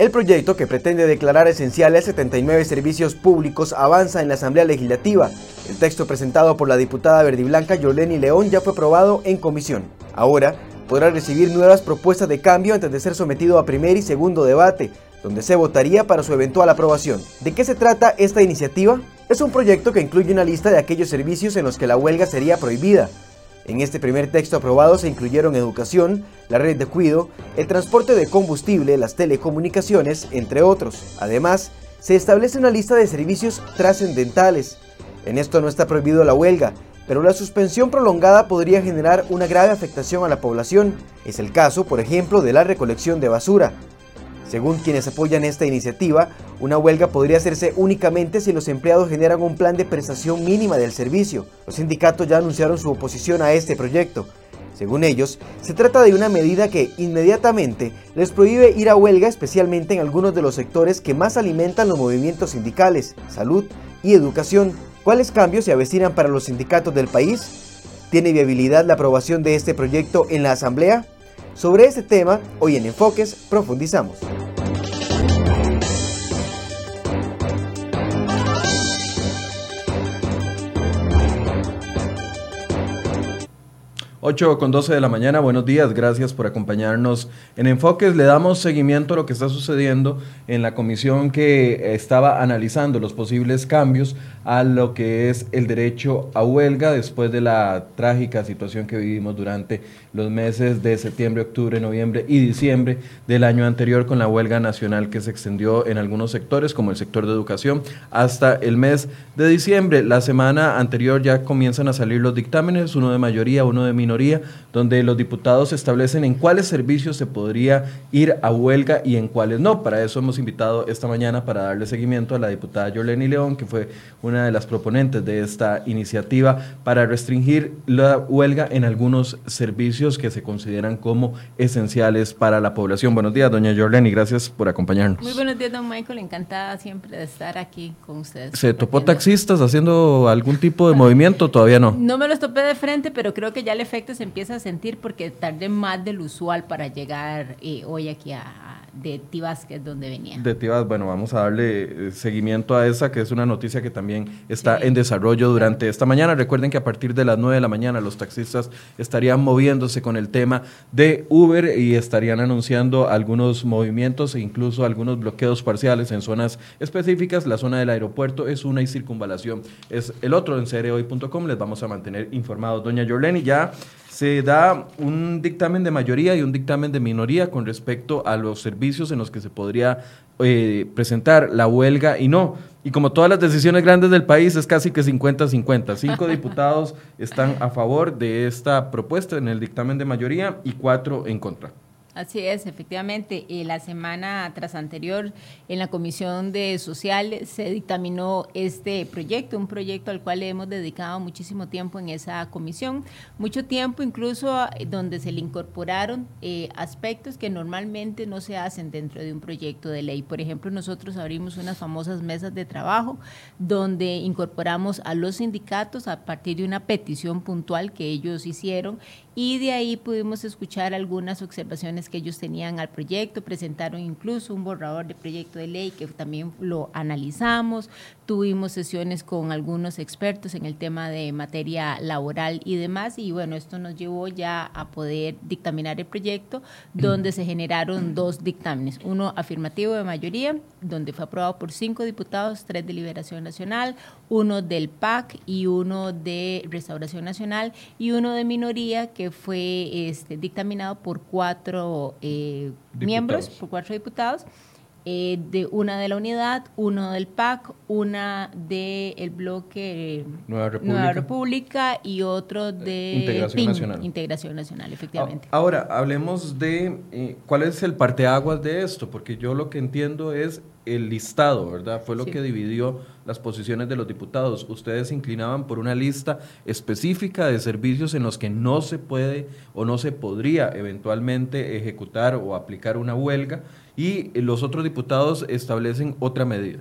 El proyecto, que pretende declarar esenciales 79 servicios públicos, avanza en la Asamblea Legislativa. El texto presentado por la diputada verdiblanca Yoleni León ya fue aprobado en comisión. Ahora podrá recibir nuevas propuestas de cambio antes de ser sometido a primer y segundo debate, donde se votaría para su eventual aprobación. ¿De qué se trata esta iniciativa? Es un proyecto que incluye una lista de aquellos servicios en los que la huelga sería prohibida. En este primer texto aprobado se incluyeron educación, la red de cuido, el transporte de combustible, las telecomunicaciones, entre otros. Además, se establece una lista de servicios trascendentales. En esto no está prohibido la huelga, pero la suspensión prolongada podría generar una grave afectación a la población. Es el caso, por ejemplo, de la recolección de basura. Según quienes apoyan esta iniciativa, una huelga podría hacerse únicamente si los empleados generan un plan de prestación mínima del servicio. Los sindicatos ya anunciaron su oposición a este proyecto. Según ellos, se trata de una medida que inmediatamente les prohíbe ir a huelga, especialmente en algunos de los sectores que más alimentan los movimientos sindicales, salud y educación. ¿Cuáles cambios se avecinan para los sindicatos del país? ¿Tiene viabilidad la aprobación de este proyecto en la Asamblea? Sobre este tema, hoy en Enfoques profundizamos. 8 con 12 de la mañana, buenos días, gracias por acompañarnos en Enfoques. Le damos seguimiento a lo que está sucediendo en la comisión que estaba analizando los posibles cambios a lo que es el derecho a huelga después de la trágica situación que vivimos durante los meses de septiembre, octubre, noviembre y diciembre del año anterior con la huelga nacional que se extendió en algunos sectores, como el sector de educación, hasta el mes de diciembre. La semana anterior ya comienzan a salir los dictámenes, uno de mayoría, uno de minoría donde los diputados establecen en cuáles servicios se podría ir a huelga y en cuáles no. Para eso hemos invitado esta mañana para darle seguimiento a la diputada Yoleni León, que fue una de las proponentes de esta iniciativa para restringir la huelga en algunos servicios que se consideran como esenciales para la población. Buenos días, doña Yoleni, gracias por acompañarnos. Muy buenos días, don Michael, encantada siempre de estar aquí con ustedes. ¿Se topó taxistas haciendo algún tipo de movimiento? Todavía no. No me los topé de frente, pero creo que ya el efecto se empieza a sentir porque tardé más del usual para llegar eh, hoy aquí a, de Tibas, que es donde venía. De Tibas, bueno, vamos a darle eh, seguimiento a esa, que es una noticia que también está en desarrollo durante esta mañana. Recuerden que a partir de las 9 de la mañana los taxistas estarían moviéndose con el tema de Uber y estarían anunciando algunos movimientos e incluso algunos bloqueos parciales en zonas específicas. La zona del aeropuerto es una y circunvalación es el otro en cereoy.com. Les vamos a mantener informados. Doña Yoleni, ya se da un dictamen de mayoría y un dictamen de minoría con respecto a los servicios en los que se podría eh, presentar la huelga y no. Y como todas las decisiones grandes del país, es casi que 50-50. Cinco diputados están a favor de esta propuesta en el dictamen de mayoría y cuatro en contra. Así es, efectivamente. Eh, la semana tras anterior en la Comisión de Social se dictaminó este proyecto, un proyecto al cual le hemos dedicado muchísimo tiempo en esa comisión, mucho tiempo incluso eh, donde se le incorporaron eh, aspectos que normalmente no se hacen dentro de un proyecto de ley. Por ejemplo, nosotros abrimos unas famosas mesas de trabajo donde incorporamos a los sindicatos a partir de una petición puntual que ellos hicieron y de ahí pudimos escuchar algunas observaciones que ellos tenían al proyecto, presentaron incluso un borrador de proyecto de ley que también lo analizamos, tuvimos sesiones con algunos expertos en el tema de materia laboral y demás y bueno, esto nos llevó ya a poder dictaminar el proyecto donde se generaron dos dictámenes, uno afirmativo de mayoría, donde fue aprobado por cinco diputados, tres de Liberación Nacional, uno del PAC y uno de Restauración Nacional y uno de minoría que fue este, dictaminado por cuatro eh, miembros, por cuatro diputados. Eh, de una de la unidad, uno del PAC, una del bloque Nueva República. y otro de Integración Nacional. Integración Nacional, efectivamente. Ahora, hablemos de eh, cuál es el parteaguas de esto, porque yo lo que entiendo es el listado, ¿verdad? Fue lo que dividió las posiciones de los diputados. Ustedes se inclinaban por una lista específica de servicios en los que no se puede o no se podría eventualmente ejecutar o aplicar una huelga y los otros diputados establecen otra medida.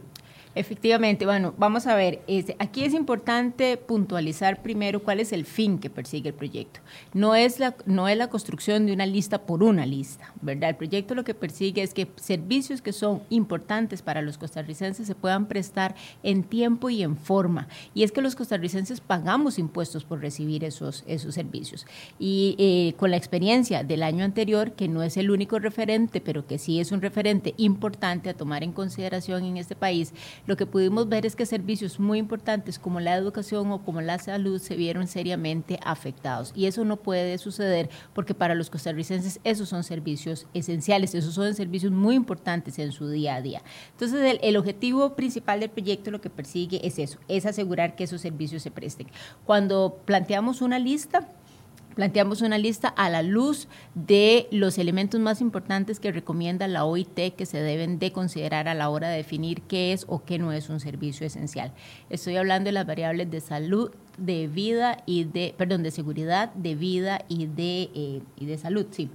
Efectivamente, bueno, vamos a ver, este, aquí es importante puntualizar primero cuál es el fin que persigue el proyecto. No es, la, no es la construcción de una lista por una lista, ¿verdad? El proyecto lo que persigue es que servicios que son importantes para los costarricenses se puedan prestar en tiempo y en forma. Y es que los costarricenses pagamos impuestos por recibir esos, esos servicios. Y eh, con la experiencia del año anterior, que no es el único referente, pero que sí es un referente importante a tomar en consideración en este país, lo que pudimos ver es que servicios muy importantes como la educación o como la salud se vieron seriamente afectados. Y eso no puede suceder porque para los costarricenses esos son servicios esenciales, esos son servicios muy importantes en su día a día. Entonces, el, el objetivo principal del proyecto lo que persigue es eso, es asegurar que esos servicios se presten. Cuando planteamos una lista, planteamos una lista a la luz de los elementos más importantes que recomienda la OIT que se deben de considerar a la hora de definir qué es o qué no es un servicio esencial. Estoy hablando de las variables de salud, de vida y de, perdón, de seguridad, de vida y de, eh, y de salud, sí.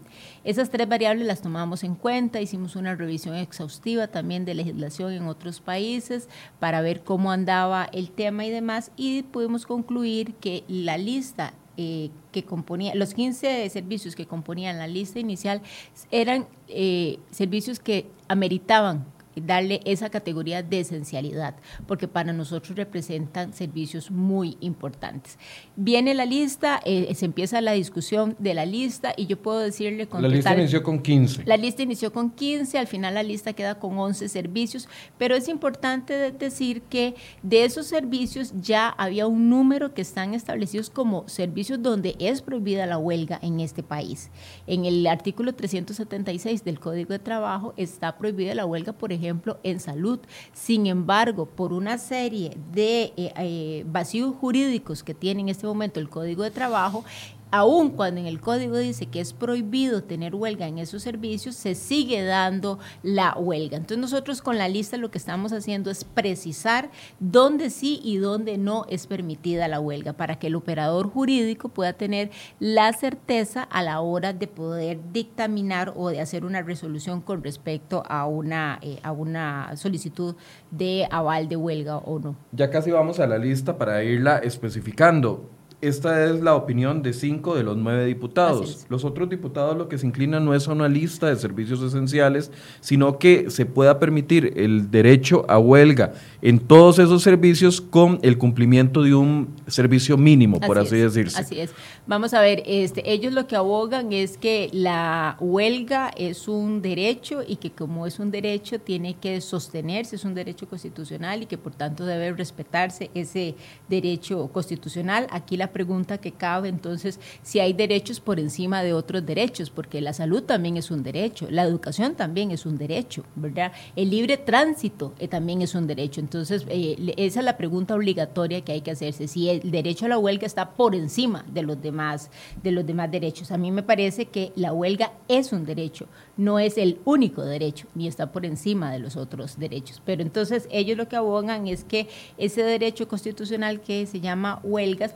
Esas tres variables las tomamos en cuenta, hicimos una revisión exhaustiva también de legislación en otros países para ver cómo andaba el tema y demás y pudimos concluir que la lista eh, que componía, los 15 servicios que componían la lista inicial eran eh, servicios que ameritaban darle esa categoría de esencialidad, porque para nosotros representan servicios muy importantes. Viene la lista, eh, se empieza la discusión de la lista y yo puedo decirle con La lista inició con 15. La lista inició con 15, al final la lista queda con 11 servicios, pero es importante decir que de esos servicios ya había un número que están establecidos como servicios donde es prohibida la huelga en este país. En el artículo 376 del Código de Trabajo está prohibida la huelga, por ejemplo, ejemplo, en salud. Sin embargo, por una serie de eh, eh, vacíos jurídicos que tiene en este momento el Código de Trabajo, aun cuando en el código dice que es prohibido tener huelga en esos servicios, se sigue dando la huelga. Entonces nosotros con la lista lo que estamos haciendo es precisar dónde sí y dónde no es permitida la huelga, para que el operador jurídico pueda tener la certeza a la hora de poder dictaminar o de hacer una resolución con respecto a una, eh, a una solicitud de aval de huelga o no. Ya casi vamos a la lista para irla especificando esta es la opinión de cinco de los nueve diputados. Los otros diputados lo que se inclinan no es a una lista de servicios esenciales, sino que se pueda permitir el derecho a huelga en todos esos servicios con el cumplimiento de un servicio mínimo, por así, decirse. Así es. Vamos a ver, este, ellos lo que abogan es que la huelga es un derecho y que como es un derecho tiene que sostenerse, es un derecho constitucional y que por tanto debe respetarse ese derecho constitucional. Aquí la pregunta que cabe entonces si hay derechos por encima de otros derechos, porque la salud también es un derecho, la educación también es un derecho, ¿verdad? El libre tránsito eh, también es un derecho. Entonces, eh, esa es la pregunta obligatoria que hay que hacerse, si el derecho a la huelga está por encima de los demás, de los demás derechos. A mí me parece que la huelga es un derecho, no es el único derecho, ni está por encima de los otros derechos. Pero entonces ellos lo que abogan es que ese derecho constitucional que se llama huelgas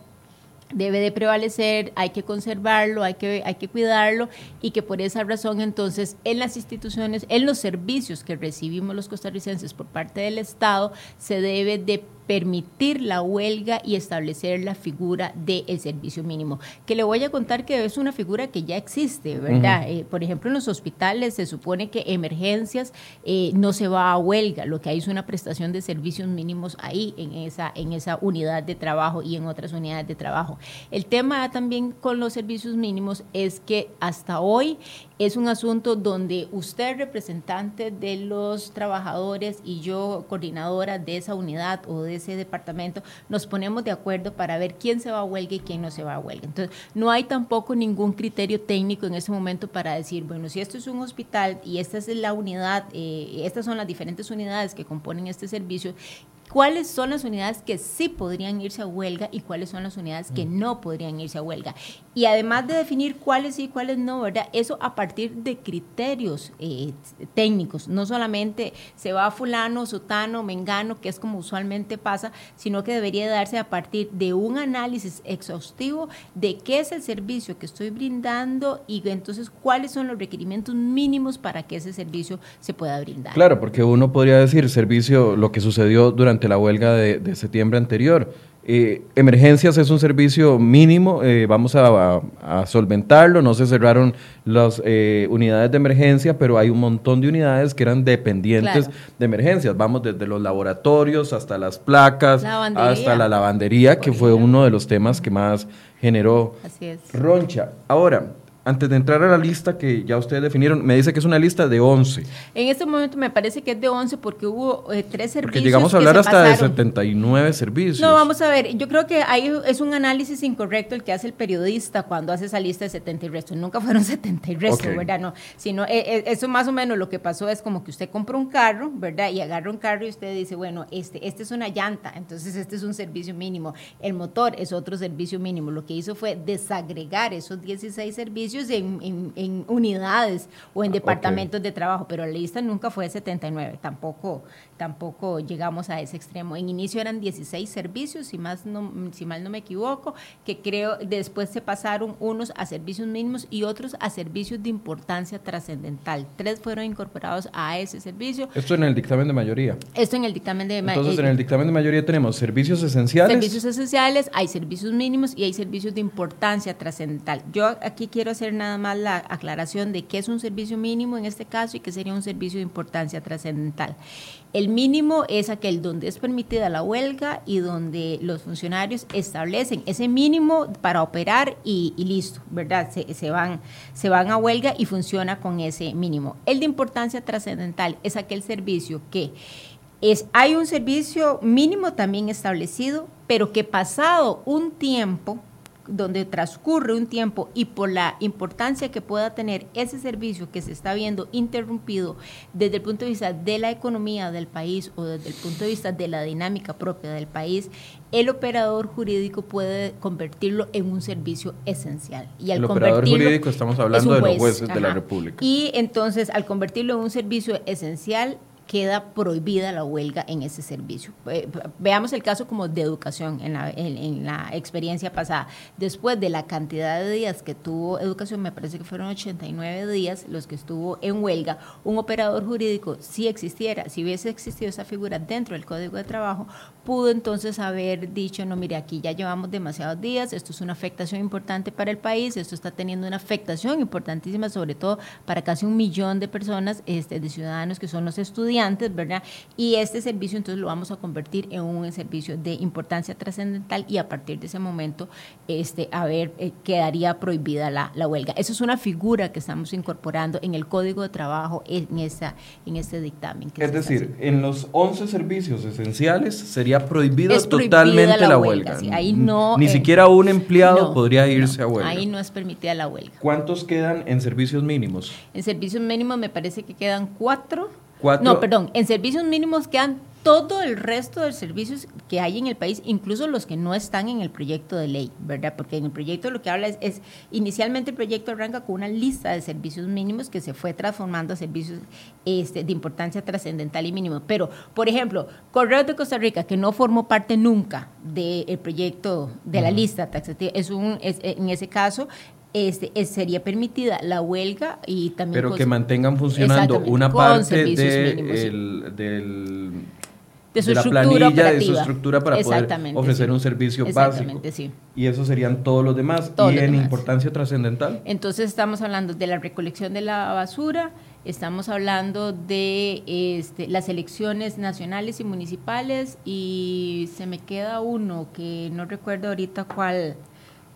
debe de prevalecer, hay que conservarlo, hay que, hay que cuidarlo y que por esa razón entonces en las instituciones, en los servicios que recibimos los costarricenses por parte del Estado, se debe de permitir la huelga y establecer la figura del servicio mínimo. Que le voy a contar que es una figura que ya existe, ¿verdad? Eh, por ejemplo, en los hospitales se supone que emergencias eh, no se va a huelga, lo que hay es una prestación de servicios mínimos ahí, en esa, en esa unidad de trabajo y en otras unidades de trabajo. El tema también con los servicios mínimos es que hasta hoy es un asunto donde usted, representante de los trabajadores, y yo, coordinadora de esa unidad o de ese departamento, nos ponemos de acuerdo para ver quién se va a huelga y quién no se va a huelga. Entonces, no hay tampoco ningún criterio técnico en ese momento para decir, bueno, si esto es un hospital y esta es la unidad, eh, estas son las diferentes unidades que componen este servicio, cuáles son las unidades que sí podrían irse a huelga y cuáles son las unidades que mm. no podrían irse a huelga. Y además de definir cuáles sí y cuáles no, ¿verdad? Eso a partir de criterios eh, técnicos. No solamente se va a fulano, sotano, mengano, que es como usualmente pasa, sino que debería darse a partir de un análisis exhaustivo de qué es el servicio que estoy brindando y entonces cuáles son los requerimientos mínimos para que ese servicio se pueda brindar. Claro, porque uno podría decir servicio, lo que sucedió durante la huelga de, septiembre anterior. Eh, emergencias es un servicio mínimo, eh, vamos a, solventarlo, no se cerraron las eh, unidades de emergencia, pero hay un montón de unidades que eran dependientes de emergencias, vamos desde los laboratorios hasta las placas, hasta la lavandería, que fue uno de los temas que más generó roncha. Ahora, antes de entrar a la lista que ya ustedes definieron, me dice que es una lista de 11. En este momento me parece que es de 11 porque hubo eh, tres servicios. Porque llegamos a hablar hasta de 79 servicios. No, vamos a ver, yo creo que ahí es un análisis incorrecto el que hace el periodista cuando hace esa lista de 70 y restos. Nunca fueron 70 y restos, ¿verdad? No, sino eh, eh, eso más o menos lo que pasó es como que usted compra un carro, ¿verdad? Y agarra un carro y usted dice, bueno, este, este es una llanta, entonces este es un servicio mínimo. El motor es otro servicio mínimo. Lo que hizo fue desagregar esos 16 servicios en, unidades o en departamentos de trabajo, pero la lista nunca fue de 79, tampoco, tampoco llegamos a ese extremo. En inicio eran 16 servicios, si, más no, si mal no me equivoco, que creo después se pasaron unos a servicios mínimos y otros a servicios de importancia trascendental. Tres fueron incorporados a ese servicio. Esto en el dictamen de mayoría. Esto en el dictamen de mayoría. Entonces, en el dictamen de mayoría tenemos servicios esenciales. Servicios esenciales, hay servicios mínimos y hay servicios de importancia trascendental. Yo aquí quiero hacer nada más la aclaración de qué es un servicio mínimo en este caso y qué sería un servicio de importancia trascendental. El mínimo es aquel donde es permitida la huelga y donde los funcionarios establecen ese mínimo para operar y, listo, ¿verdad? Se, van, se van a huelga y funciona con ese mínimo. El de importancia trascendental es aquel servicio que es, hay un servicio mínimo también establecido, pero que pasado un tiempo donde transcurre un tiempo y por la importancia que pueda tener ese servicio que se está viendo interrumpido desde el punto de vista de la economía del país o desde el punto de vista de la dinámica propia del país, el operador jurídico puede convertirlo en un servicio esencial. Y al el operador jurídico estamos hablando de los jueces de la República. Y entonces al convertirlo en un servicio esencial, queda prohibida la huelga en ese servicio. Eh, veamos el caso como de educación en la, en, la, experiencia pasada. Después de la cantidad de días que tuvo educación, me parece que fueron 89 días los que estuvo en huelga, un operador jurídico, si existiera, si hubiese existido esa figura dentro del Código de Trabajo, pudo entonces haber dicho, no, mire, aquí ya llevamos demasiados días, esto es una afectación importante para el país, esto está teniendo una afectación importantísima, sobre todo para casi un millón de personas, este, de ciudadanos que son los estudiantes antes, ¿verdad? Y este servicio entonces lo vamos a convertir en un servicio de importancia trascendental y a partir de ese momento, este, a ver, eh, quedaría prohibida la, la, huelga. Eso es una figura que estamos incorporando en el Código de Trabajo en, esa, en este dictamen. es decir, en los 11 servicios esenciales sería prohibida totalmente la, huelga. ahí no, Ni eh, siquiera un empleado podría irse a huelga. Ahí no es permitida la huelga. ¿Cuántos quedan en servicios mínimos? En servicios mínimos me parece que quedan cuatro no, perdón, en servicios mínimos quedan todo el resto de servicios que hay en el país, incluso los que no están en el proyecto de ley, ¿verdad? Porque en el proyecto lo que habla es, inicialmente el proyecto arranca con una lista de servicios mínimos que se fue transformando a servicios este, de importancia trascendental y mínimo. Pero, por ejemplo, Correos de Costa Rica, que no formó parte nunca del proyecto de la lista taxativa, es un, en ese caso, este, sería permitida la huelga y también... Pero que mantengan funcionando una parte de, del, de su la planilla, de su estructura para poder ofrecer un servicio básico. Sí. Y eso serían todos los demás. y en importancia trascendental. Entonces estamos hablando de la recolección de la basura, estamos hablando de este, las elecciones nacionales y municipales y se me queda uno que no recuerdo ahorita cuál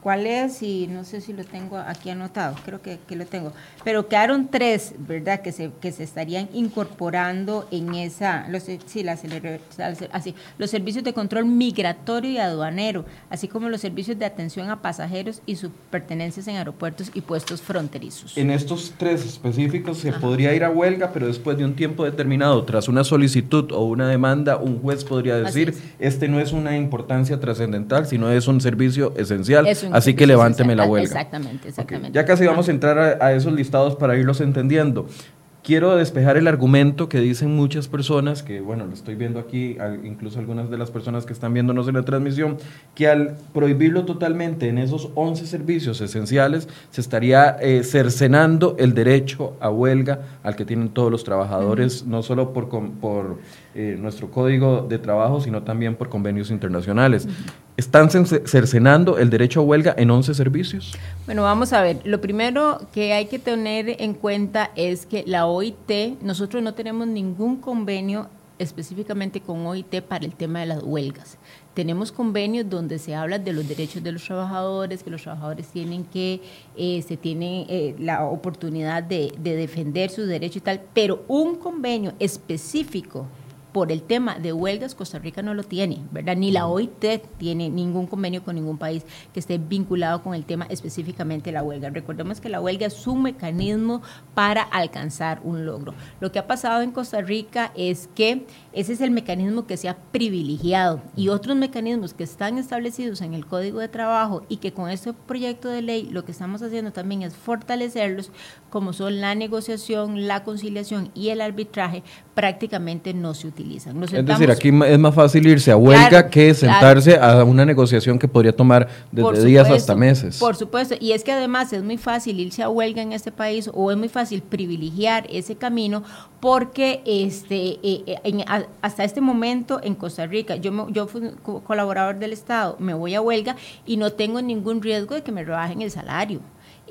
cuál es y no sé si lo tengo aquí anotado, creo que, que, lo tengo, pero quedaron tres, ¿verdad? Que se, que se estarían incorporando en esa, los, sí, las, así, los servicios de control migratorio y aduanero, así como los servicios de atención a pasajeros y sus pertenencias en aeropuertos y puestos fronterizos. En estos tres específicos se podría ir a huelga, pero después de un tiempo determinado, tras una solicitud o una demanda, un juez podría decir, este no es una importancia trascendental, sino es un servicio esencial. Así que levánteme la huelga. Exactamente, exactamente. Ya casi vamos a entrar a, esos listados para irlos entendiendo. Quiero despejar el argumento que dicen muchas personas, que bueno, lo estoy viendo aquí, incluso algunas de las personas que están viéndonos en la transmisión, que al prohibirlo totalmente en esos 11 servicios esenciales, se estaría eh, cercenando el derecho a huelga al que tienen todos los trabajadores, no solo por, por eh, nuestro código de trabajo, sino también por convenios internacionales. ¿Están cercenando el derecho a huelga en 11 servicios? Bueno, vamos a ver. Lo primero que hay que tener en cuenta es que la OIT, nosotros no tenemos ningún convenio específicamente con OIT para el tema de las huelgas. Tenemos convenios donde se habla de los derechos de los trabajadores, que los trabajadores tienen que, eh, se tienen eh, la oportunidad de, de defender sus derechos y tal, pero un convenio específico por el tema de huelgas, Costa Rica no lo tiene, ¿verdad? Ni la OIT tiene ningún convenio con ningún país que esté vinculado con el tema específicamente de la huelga. Recordemos que la huelga es un mecanismo para alcanzar un logro. Lo que ha pasado en Costa Rica es que ese es el mecanismo que se ha privilegiado y otros mecanismos que están establecidos en el Código de Trabajo y que con este proyecto de ley lo que estamos haciendo también es fortalecerlos, como son la negociación, la conciliación y el arbitraje, prácticamente no se utilizan. Es decir, aquí es más fácil irse a huelga que sentarse a una negociación que podría tomar desde días hasta meses. Por supuesto, y es que además es muy fácil irse a huelga en este país o es muy fácil privilegiar ese camino porque este, eh, eh, hasta este momento en Costa Rica, yo, yo fui colaborador del Estado, me voy a huelga y no tengo ningún riesgo de que me rebajen el salario.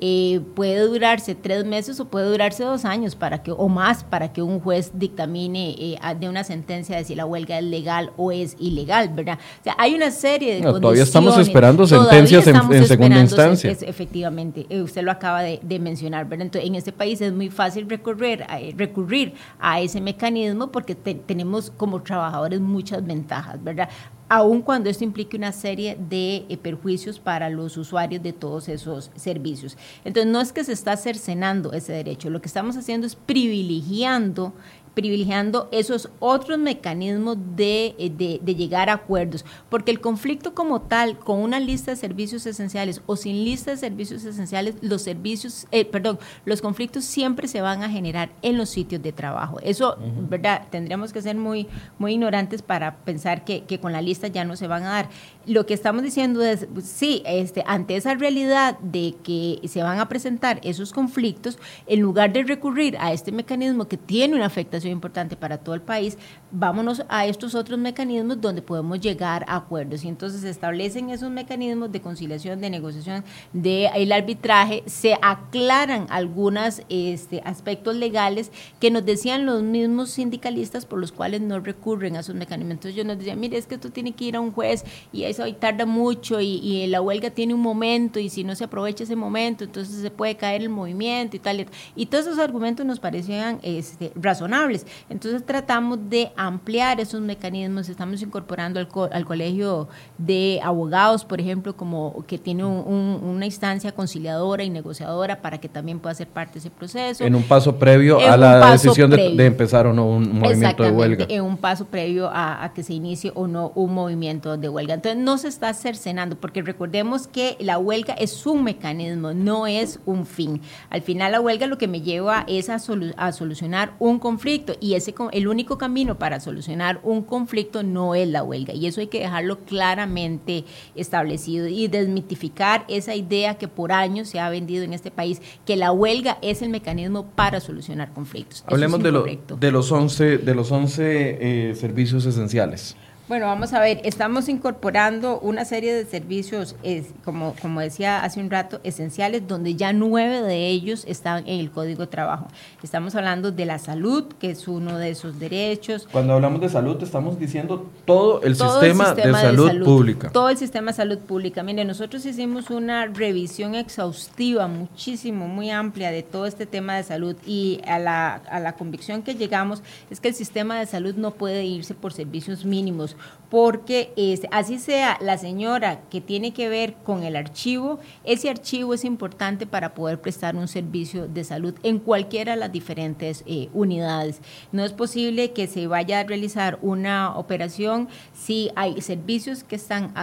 Eh, puede durarse tres meses o puede durarse dos años para que o más para que un juez dictamine eh, de una sentencia de si la huelga es legal o es ilegal, ¿verdad? O sea, hay una serie de no, Todavía estamos esperando sentencias en, segunda instancia. efectivamente, eh, usted lo acaba de, mencionar, ¿verdad? Entonces, en este país es muy fácil recurrir a, recurrir a ese mecanismo porque tenemos como trabajadores muchas ventajas, ¿verdad? Aun cuando esto implique una serie de eh, perjuicios para los usuarios de todos esos servicios. Entonces, no es que se está cercenando ese derecho, lo que estamos haciendo es privilegiando privilegiando esos otros mecanismos eh, de, de, llegar a acuerdos, porque el conflicto como tal, con una lista de servicios esenciales o sin lista de servicios esenciales, los servicios, eh, perdón, los conflictos siempre se van a generar en los sitios de trabajo. Eso, ¿verdad? Tendríamos que ser muy, muy ignorantes para pensar que, que, con la lista ya no se van a dar. Lo que estamos diciendo es, sí, este, ante esa realidad de que se van a presentar esos conflictos, en lugar de recurrir a este mecanismo que tiene una afectación importante para todo el país, vámonos a estos otros mecanismos donde podemos llegar a acuerdos. Y entonces se establecen esos mecanismos de conciliación, de negociación, de el arbitraje, se aclaran algunos este, aspectos legales que nos decían los mismos sindicalistas por los cuales no recurren a esos mecanismos. Entonces yo nos decía, mire, es que esto tiene que ir a un juez y eso ahí tarda mucho y, y la huelga tiene un momento y si no se aprovecha ese momento, entonces se puede caer el movimiento y tal. Y todos esos argumentos nos parecían este, razonables entonces tratamos de ampliar esos mecanismos, estamos incorporando al, al colegio de abogados, por ejemplo, como que tiene una instancia conciliadora y negociadora para que también pueda ser parte de ese proceso. En un paso previo a la decisión de, empezar o no un movimiento de huelga. En un paso previo a, que se inicie o no un movimiento de huelga. Entonces no se está cercenando, porque recordemos que la huelga es un mecanismo, no es un fin. Al final la huelga lo que me lleva es a, a solucionar un conflicto y ese el único camino para solucionar un conflicto no es la huelga y eso hay que dejarlo claramente establecido y desmitificar esa idea que por años se ha vendido en este país que la huelga es el mecanismo para solucionar conflictos. Hablemos de, de, los 11 de los 11 eh, servicios esenciales. Bueno, vamos a ver, estamos incorporando una serie de servicios, como, como decía hace un rato, esenciales, donde ya nueve de ellos están en el Código de Trabajo. Estamos hablando de la salud, que es uno de esos derechos. Cuando hablamos de salud, estamos diciendo todo el, sistema, de, salud pública. Todo el sistema de salud pública. Mire, nosotros hicimos una revisión exhaustiva, muchísimo, muy amplia de todo este tema de salud y a la, a la convicción que llegamos es que el sistema de salud no puede irse por servicios mínimos porque este, así sea la señora que tiene que ver con el archivo, ese archivo es importante para poder prestar un servicio de salud en cualquiera de las diferentes eh, unidades. No es posible que se vaya a realizar una operación si hay servicios que están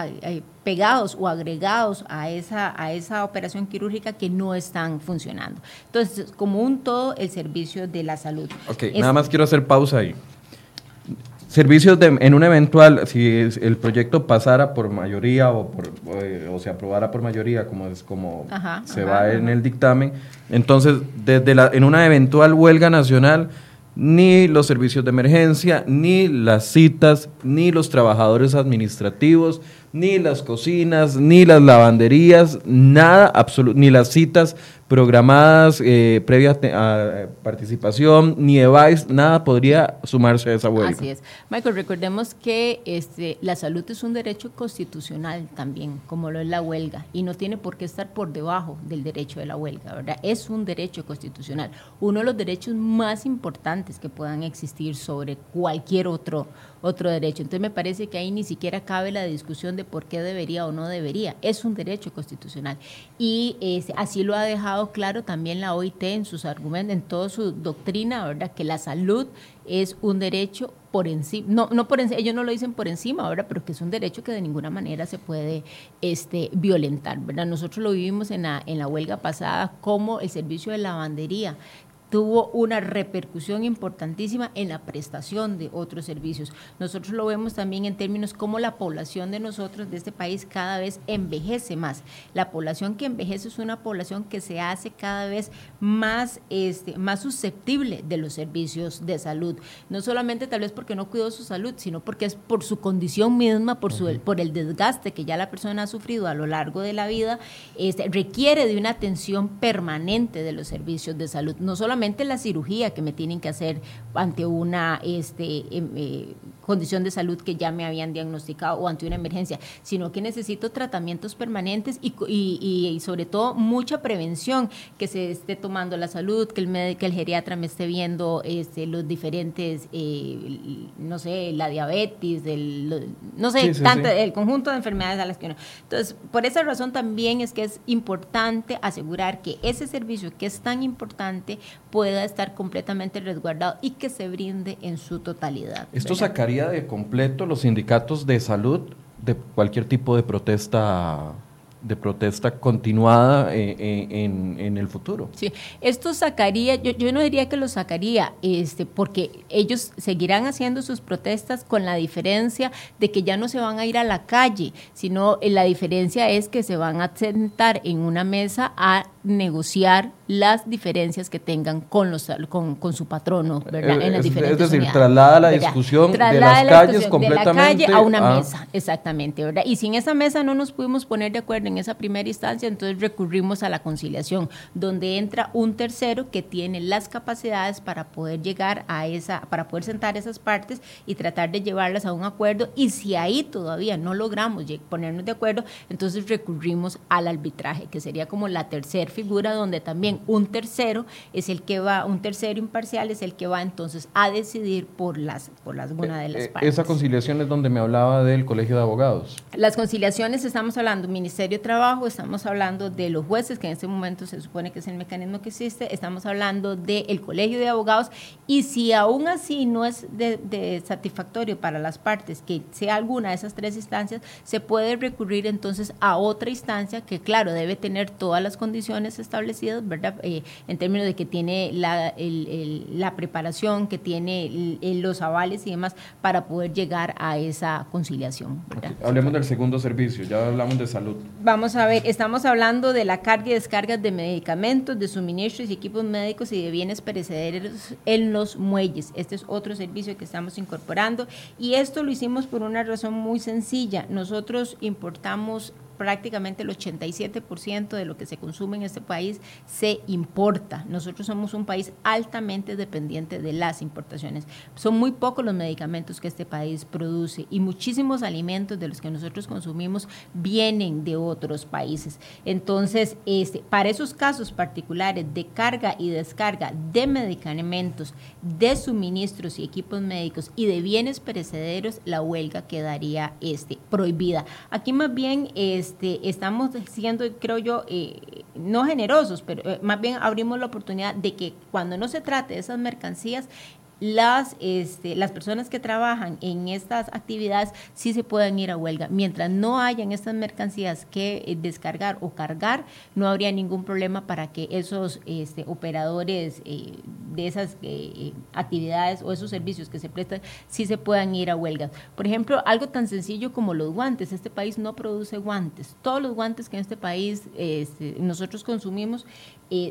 pegados o agregados a esa, a esa operación quirúrgica que no están funcionando. Entonces, como un todo, el servicio de la salud. Ok, nada más quiero hacer pausa ahí. Servicios de, en un eventual, si el proyecto pasara por mayoría o, por, eh, o, se aprobara por mayoría, como es como se va en el dictamen, entonces desde la, en una eventual huelga nacional, ni los servicios de emergencia, ni las citas, ni los trabajadores administrativos, ni las cocinas, ni las lavanderías, nada, ni las citas programadas eh, previas a participación, ni EVAIS, nada podría sumarse a esa huelga. Así es. Michael, recordemos que este, la salud es un derecho constitucional también, como lo es la huelga, y no tiene por qué estar por debajo del derecho de la huelga, ¿verdad? Es un derecho constitucional, uno de los derechos más importantes que puedan existir sobre cualquier otro otro derecho. Entonces me parece que ahí ni siquiera cabe la discusión de por qué debería o no debería. Es un derecho constitucional. Y así lo ha dejado claro también la OIT en sus argumentos, en toda su doctrina, ¿verdad? Que la salud es un derecho por encima, no, no por encima, ellos no lo dicen por encima, ahora, pero que es un derecho que de ninguna manera se puede este, violentar, ¿verdad? Nosotros lo vivimos en la, en la huelga pasada como el servicio de lavandería tuvo una repercusión importantísima en la prestación de otros servicios. Nosotros lo vemos también en términos como la población de nosotros, de este país, cada vez envejece más. La población que envejece es una población que se hace cada vez más, este, más susceptible de los servicios de salud. No solamente tal vez porque no cuidó su salud, sino porque es por su condición misma, por, su, por el desgaste que ya la persona ha sufrido a lo largo de la vida, este, requiere de una atención permanente de los servicios de salud. No solamente la cirugía que me tienen que hacer ante una este, em, eh, condición de salud que ya me habían diagnosticado o ante una emergencia, sino que necesito tratamientos permanentes y, y, sobre todo mucha prevención, que se esté tomando la salud, que el, médico, el geriatra me esté viendo este, los diferentes, eh, no sé, la diabetes, el, no sé, el conjunto de enfermedades a las que uno. Entonces, por esa razón también es que es importante asegurar que ese servicio que es tan importante pueda estar completamente resguardado y que se brinde en su totalidad. Esto sacaría de completo los sindicatos de salud de cualquier tipo de protesta de protesta continuada eh, eh, en, el futuro. Sí, esto sacaría, yo, yo, no diría que lo sacaría, este, porque ellos seguirán haciendo sus protestas con la diferencia de que ya no se van a ir a la calle, sino eh, la diferencia es que se van a sentar en una mesa a negociar las diferencias que tengan con los con, con su patrono, ¿verdad? En las diferentes es decir, traslada la discusión de las calles completamente de la calle a una mesa, exactamente, ¿verdad? Y si en esa mesa no nos pudimos poner de acuerdo en esa primera instancia, entonces recurrimos a la conciliación, donde entra un tercero que tiene las capacidades para poder llegar a esa, para poder sentar esas partes y tratar de llevarlas a un acuerdo. Y si ahí todavía no logramos ponernos de acuerdo, entonces recurrimos al arbitraje, que sería como la tercera figura donde también un tercero es el que va, un tercero imparcial es el que va entonces a decidir por las, por las una de las eh, partes. Esa conciliación es donde me hablaba del Colegio de Abogados. Las conciliaciones estamos hablando Ministerio de Trabajo, estamos hablando de los jueces, que en este momento se supone que es el mecanismo que existe, estamos hablando del Colegio de Abogados y si aún así no es de, de satisfactorio para las partes que sea alguna de esas tres instancias, se puede recurrir entonces a otra instancia que claro debe tener todas las condiciones razones establecidas, ¿verdad? Eh, en términos de que tiene la, la preparación, que tiene los avales y demás para poder llegar a esa conciliación. Hablemos del segundo servicio, ya hablamos de salud. Vamos a ver, estamos hablando de la carga y descarga de medicamentos, de suministros y equipos médicos y de bienes perecederos en los muelles. Este es otro servicio que estamos incorporando y esto lo hicimos por una razón muy sencilla. Nosotros importamos prácticamente el 87% de lo que se consume en este país se importa. Nosotros somos un país altamente dependiente de las importaciones. Son muy pocos los medicamentos que este país produce y muchísimos alimentos de los que nosotros consumimos vienen de otros países. Entonces, este, para esos casos particulares de carga y descarga de medicamentos, de suministros y equipos médicos y de bienes perecederos, la huelga quedaría este, prohibida. Aquí más bien es este, estamos siendo, creo yo, eh, no generosos, pero eh, más bien abrimos la oportunidad de que cuando no se trate de esas mercancías, las, este, las personas que trabajan en estas actividades sí se pueden ir a huelga. Mientras no hayan estas mercancías que eh, descargar o cargar, no habría ningún problema para que esos este, operadores eh, de esas eh, actividades o esos servicios que se prestan sí se puedan ir a huelga. Por ejemplo, algo tan sencillo como los guantes. Este país no produce guantes. Todos los guantes que en este país este, nosotros consumimos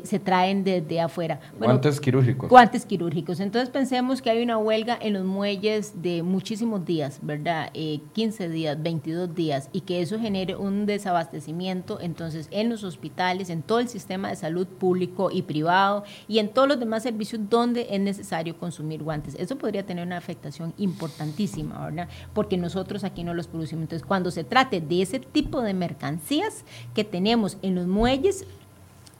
se traen desde afuera. guantes quirúrgicos. Guantes quirúrgicos. Entonces pensé que hay una huelga en los muelles de muchísimos días, ¿verdad? 15 eh, días, 22 días, y que eso genere un desabastecimiento entonces en los hospitales, en todo el sistema de salud público y privado y en todos los demás servicios donde es necesario consumir guantes. Eso podría tener una afectación importantísima, ¿verdad? Porque nosotros aquí no los producimos. Entonces, cuando se trate de ese tipo de mercancías que tenemos en los muelles,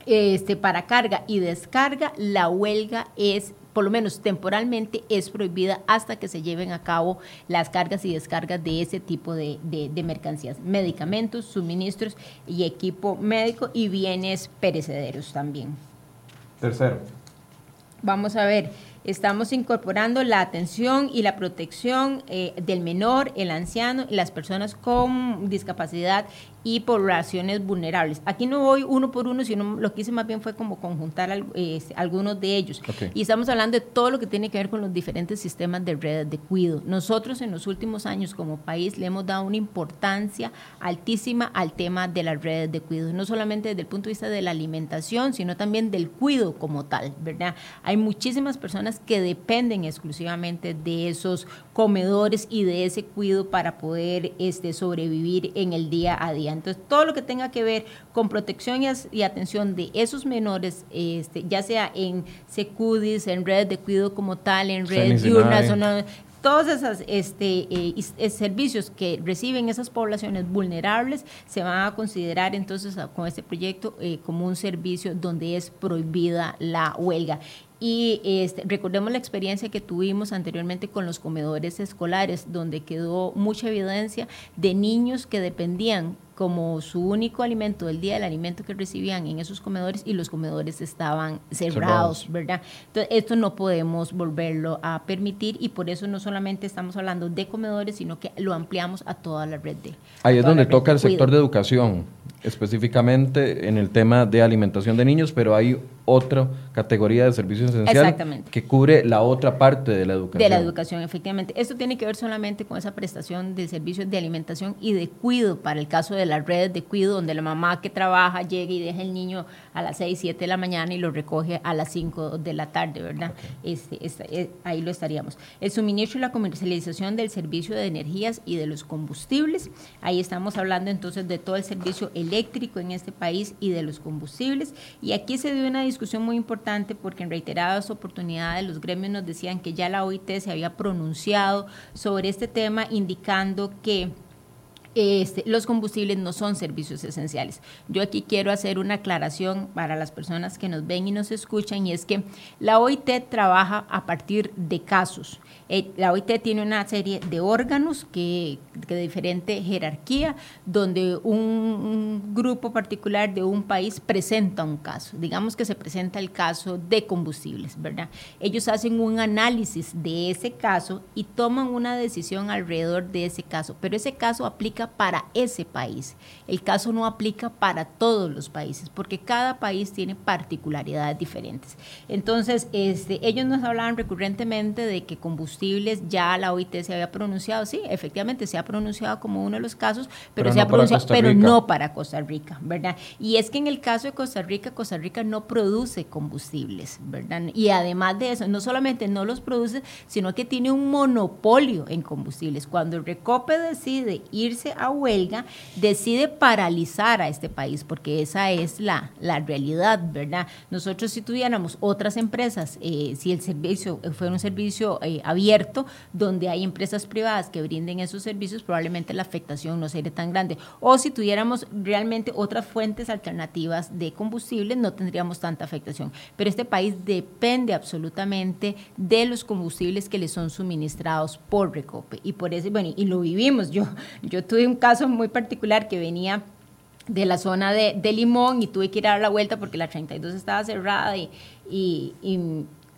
este, para carga y descarga, la huelga es por lo menos temporalmente, es prohibida hasta que se lleven a cabo las cargas y descargas de ese tipo de, mercancías, medicamentos, suministros y equipo médico y bienes perecederos también. Tercero. Vamos a ver, estamos incorporando la atención y la protección eh, del menor, el anciano y las personas con discapacidad y poblaciones vulnerables. Aquí no voy uno por uno, sino lo que hice más bien fue como conjuntar algunos de ellos. Y estamos hablando de todo lo que tiene que ver con los diferentes sistemas de redes de cuido. Nosotros en los últimos años como país le hemos dado una importancia altísima al tema de las redes de cuido, no solamente desde el punto de vista de la alimentación, sino también del cuido como tal, ¿verdad? Hay muchísimas personas que dependen exclusivamente de esos comedores y de ese cuido para poder este, sobrevivir en el día a día. Entonces, todo lo que tenga que ver con protección y, atención de esos menores, este, ya sea en secudis, en redes de cuidado como tal, en redes diurnas, todos esos este, eh, eh, servicios que reciben esas poblaciones vulnerables se van a considerar entonces con este proyecto eh, como un servicio donde es prohibida la huelga. Y este, recordemos la experiencia que tuvimos anteriormente con los comedores escolares, donde quedó mucha evidencia de niños que dependían como su único alimento del día, el alimento que recibían en esos comedores y los comedores estaban cerrados, ¿verdad? Entonces, esto no podemos volverlo a permitir y por eso no solamente estamos hablando de comedores, sino que lo ampliamos a toda la red de... Ahí es donde toca el sector de educación, específicamente en el tema de alimentación de niños, pero hay otra categoría de servicios esenciales que cubre la otra parte de la educación. De la educación, efectivamente. Esto tiene que ver solamente con esa prestación de servicios de alimentación y de cuido, para el caso de las redes de cuido, donde la mamá que trabaja llega y deja el niño a las 6, 7 de la mañana y lo recoge a las 5 de la tarde, ¿verdad? Este, eh, ahí lo estaríamos. El suministro y la comercialización del servicio de energías y de los combustibles. Ahí estamos hablando entonces de todo el servicio eléctrico en este país y de los combustibles. Y aquí se dio una discusión muy importante porque en reiteradas oportunidades los gremios nos decían que ya la OIT se había pronunciado sobre este tema indicando que este, los combustibles no son servicios esenciales. Yo aquí quiero hacer una aclaración para las personas que nos ven y nos escuchan y es que la OIT trabaja a partir de casos. Eh, la OIT tiene una serie de órganos que, de diferente jerarquía, donde un, grupo particular de un país presenta un caso. Digamos que se presenta el caso de combustibles, ¿verdad? Ellos hacen un análisis de ese caso y toman una decisión alrededor de ese caso, pero ese caso aplica aplica para ese país. El caso no aplica para todos los países, porque cada país tiene particularidades diferentes. Entonces, este, ellos nos hablaban recurrentemente de que combustibles, ya la OIT se había pronunciado, sí, efectivamente se ha pronunciado como uno de los casos, pero, se ha pronunciado, pero no para Costa Rica, ¿verdad? Y es que en el caso de Costa Rica, Costa Rica no produce combustibles, ¿verdad? Y además de eso, no solamente no los produce, sino que tiene un monopolio en combustibles. Cuando el Recope decide irse a huelga, decide paralizar a este país, porque esa es la, la realidad, ¿verdad? Nosotros si tuviéramos otras empresas, eh, si el servicio fuera un servicio eh, abierto, donde hay empresas privadas que brinden esos servicios, probablemente la afectación no sería tan grande. O si tuviéramos realmente otras fuentes alternativas de combustible, no tendríamos tanta afectación. Pero este país depende absolutamente de los combustibles que le son suministrados por Recope. Y por eso, bueno, y lo vivimos. Yo, yo tuve un caso muy particular que venía de la zona de, Limón y tuve que ir a dar la vuelta porque la 32 estaba cerrada y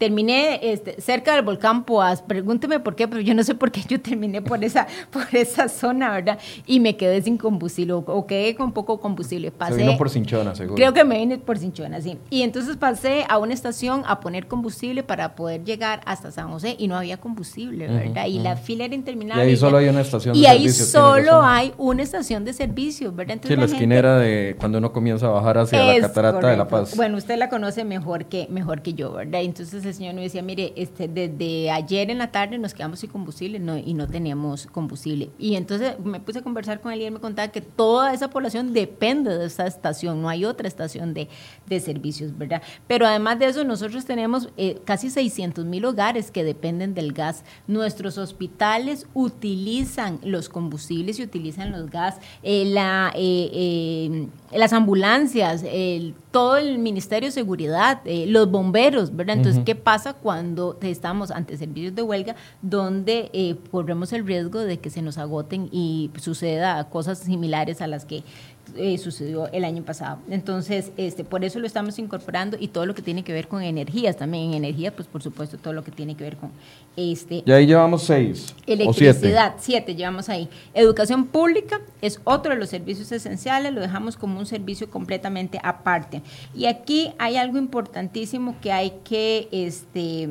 terminé este, cerca del volcán Poás. Pregúnteme por qué, pero yo no sé por qué yo terminé por esa, por esa zona, ¿verdad? Y me quedé sin combustible o quedé con poco combustible. Pasé, Se vino por Cinchona, seguro. Creo que me vine por Cinchona, sí. Y entonces pasé a una estación a poner combustible para poder llegar hasta San José y no había combustible, ¿verdad? y la fila era interminable. Y ahí solo hay una estación de y servicio. Y ahí solo hay una estación de servicio, ¿verdad? Entonces, sí, la, esquinera de cuando uno comienza a bajar hacia la Catarata de la Paz. Bueno, usted la conoce mejor que, mejor que yo, ¿verdad? Entonces el señor me decía, mire, este, desde ayer en la tarde nos quedamos sin combustible y no teníamos combustible. Y entonces me puse a conversar con él y él me contaba que toda esa población depende de esa estación, no hay otra estación de, de servicios, ¿verdad? Pero además de eso, nosotros tenemos eh, casi 600 mil hogares que dependen del gas. Nuestros hospitales utilizan los combustibles y utilizan los gas. Eh, la, eh, las ambulancias, el, todo el Ministerio de Seguridad, los bomberos, ¿verdad? Entonces, ¿qué pasa cuando estamos ante servicios de huelga donde corremos el riesgo de que se nos agoten y suceda cosas similares a las que eh, sucedió el año pasado. Entonces, este, por eso lo estamos incorporando y todo lo que tiene que ver con energías también. En energía, pues por supuesto, todo lo que tiene que ver con este. Y ahí llevamos seis. Electricidad, siete. llevamos ahí. Educación pública es otro de los servicios esenciales, lo dejamos como un servicio completamente aparte. Y aquí hay algo importantísimo que hay que este,